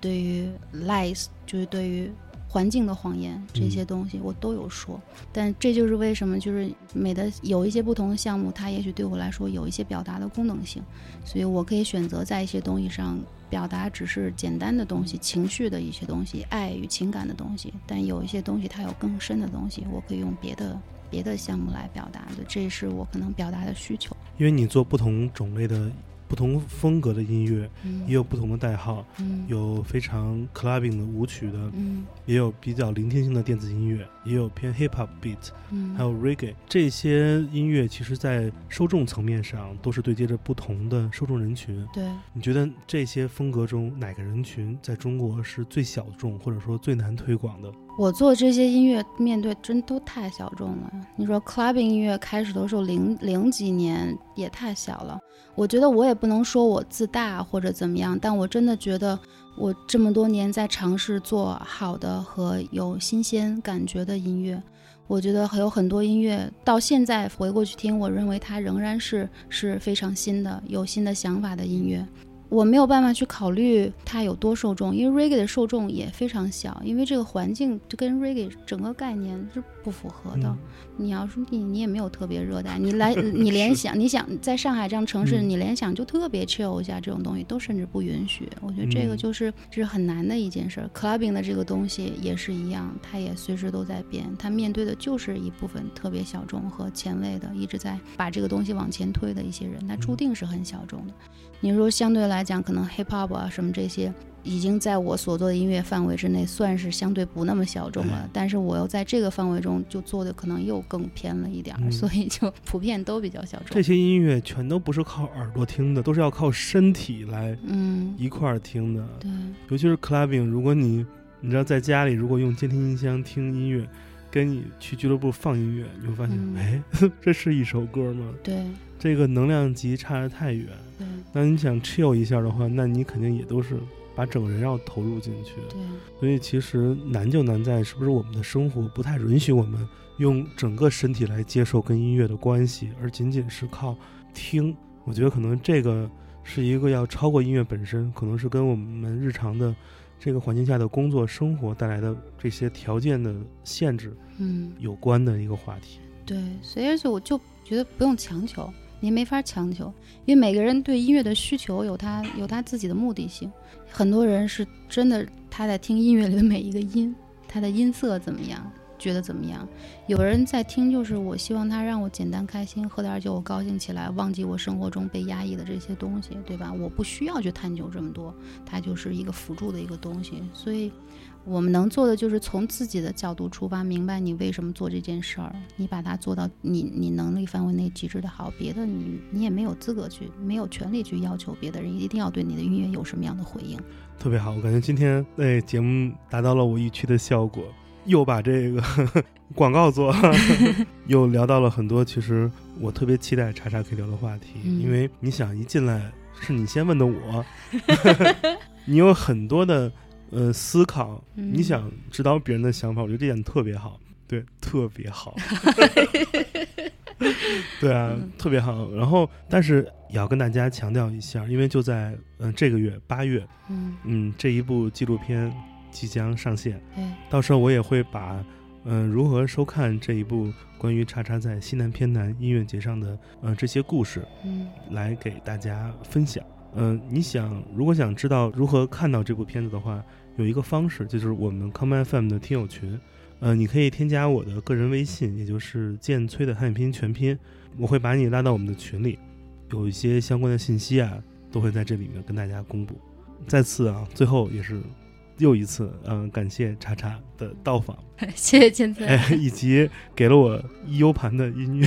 [SPEAKER 2] 对于 lies，就是对于环境的谎言这些东西，我都有说。但这就是为什么，就是美的有一些不同的项目，它也许对我来说有一些表达的功能性，所以我可以选择在一些东西上。表达只是简单的东西，情绪的一些东西，爱与情感的东西。但有一些东西它有更深的东西，我可以用别的别的项目来表达的，这是我可能表达的需求。
[SPEAKER 3] 因为你做不同种类的。不同风格的音乐，
[SPEAKER 2] 嗯，
[SPEAKER 3] 也有不同的代号，
[SPEAKER 2] 嗯，
[SPEAKER 3] 有非常 clubbing 的舞曲的，
[SPEAKER 2] 嗯，
[SPEAKER 3] 也有比较聆听性的电子音乐，也有偏 hip hop beat，
[SPEAKER 2] 嗯，
[SPEAKER 3] 还有 reggae 这些音乐，其实在受众层面上都是对接着不同的受众人群。
[SPEAKER 2] 对，
[SPEAKER 3] 你觉得这些风格中哪个人群在中国是最小众，或者说最难推广的？
[SPEAKER 2] 我做这些音乐，面对真都太小众了。你说 clubbing 音乐开始的时候，零零几年也太小了。我觉得我也不能说我自大或者怎么样，但我真的觉得我这么多年在尝试做好的和有新鲜感觉的音乐。我觉得还有很多音乐到现在回过去听，我认为它仍然是是非常新的、有新的想法的音乐。我没有办法去考虑它有多受众，因为 reggae 的受众也非常小，因为这个环境就跟 reggae 整个概念是不符合的。你要说你你也没有特别热带，你来 你联想，你想在上海这样城市，你联想就特别 chill 一下这种东西都甚至不允许。我觉得这个就是这是很难的一件事。clubbing 的这个东西也是一样，它也随时都在变，它面对的就是一部分特别小众和前卫的，一直在把这个东西往前推的一些人，它注定是很小众的。你说相对来讲，可能 hip hop 啊什么这些，已经在我所做的音乐范围之内，算是相对不那么小众了。但是我又在这个范围中就做的可能又更偏了一点，所以就普遍都比较小众。
[SPEAKER 3] 这些音乐全都不是靠耳朵听的，都是要靠身体来
[SPEAKER 2] 嗯
[SPEAKER 3] 一块儿听的。
[SPEAKER 2] 对，
[SPEAKER 3] 尤其是 clubbing，如果你你知道在家里如果用监听音箱听音乐，跟你去俱乐部放音乐，你会发现，哎，这是一首歌吗？
[SPEAKER 2] 对。
[SPEAKER 3] 这个能量级差得太远，那你想 chill 一下的话，那你肯定也都是把整个人要投入进去。
[SPEAKER 2] 对，
[SPEAKER 3] 所以其实难就难在是不是我们的生活不太允许我们用整个身体来接受跟音乐的关系，而仅仅是靠听。我觉得可能这个是一个要超过音乐本身，可能是跟我们日常的这个环境下的工作生活带来的这些条件的限制，
[SPEAKER 2] 嗯，
[SPEAKER 3] 有关的一个话题。
[SPEAKER 2] 对，所以而且我就觉得不用强求。你没法强求，因为每个人对音乐的需求有他有他自己的目的性。很多人是真的他在听音乐里的每一个音，他的音色怎么样，觉得怎么样？有人在听，就是我希望他让我简单开心，喝点酒我高兴起来，忘记我生活中被压抑的这些东西，对吧？我不需要去探究这么多，它就是一个辅助的一个东西，所以。我们能做的就是从自己的角度出发，明白你为什么做这件事儿，你把它做到你你能力范围内极致的好，别的你你也没有资格去，没有权利去要求别的人一定要对你的音乐有什么样的回应。
[SPEAKER 3] 特别好，我感觉今天那节目达到了我预期的效果，又把这个广告做，又聊到了很多其实我特别期待叉叉可以聊的话题，因为你想一进来是你先问的我，你有很多的。呃，思考，你想知道别人的想法，我觉得这点特别好，对，特别好，对啊，特别好。然后，但是也要跟大家强调一下，因为就在嗯这个月八月，嗯。嗯，这一部纪录片即将上线，
[SPEAKER 2] 嗯，
[SPEAKER 3] 到时候我也会把嗯如何收看这一部关于叉叉在西南偏南音乐节上的呃这些故事，
[SPEAKER 2] 嗯，
[SPEAKER 3] 来给大家分享。嗯，你想如果想知道如何看到这部片子的话。有一个方式，就是我们 Come FM 的听友群，呃，你可以添加我的个人微信，也就是剑崔的汉语拼音全拼，我会把你拉到我们的群里，有一些相关的信息啊，都会在这里面跟大家公布。再次啊，最后也是又一次，嗯，感谢叉叉的到访，
[SPEAKER 2] 谢谢剑崔，
[SPEAKER 3] 以及给了我 U 盘的音乐，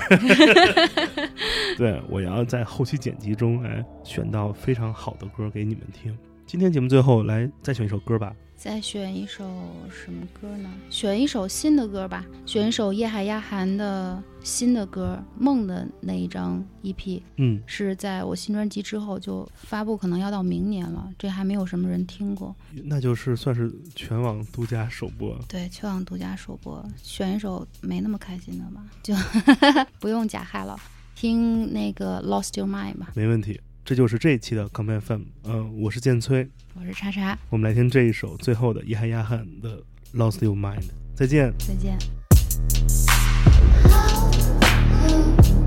[SPEAKER 3] 对我要在后期剪辑中哎选到非常好的歌给你们听。今天节目最后来再选一首歌吧。
[SPEAKER 2] 再选一首什么歌呢？选一首新的歌吧。选一首叶海亚涵的新的歌，《梦》的那一张 EP。
[SPEAKER 3] 嗯，
[SPEAKER 2] 是在我新专辑之后就发布，可能要到明年了。这还没有什么人听过。
[SPEAKER 3] 那就是算是全网独家首播。
[SPEAKER 2] 对，全网独家首播。选一首没那么开心的吧，就 不用假嗨了，听那个《Lost Your Mind》吧。
[SPEAKER 3] 没问题。这就是这一期的 Come FM，嗯，我是建崔，
[SPEAKER 2] 我是叉叉，
[SPEAKER 3] 我们来听这一首最后的伊海亚汉的 Lost Your Mind，再见，
[SPEAKER 2] 再见。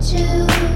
[SPEAKER 2] to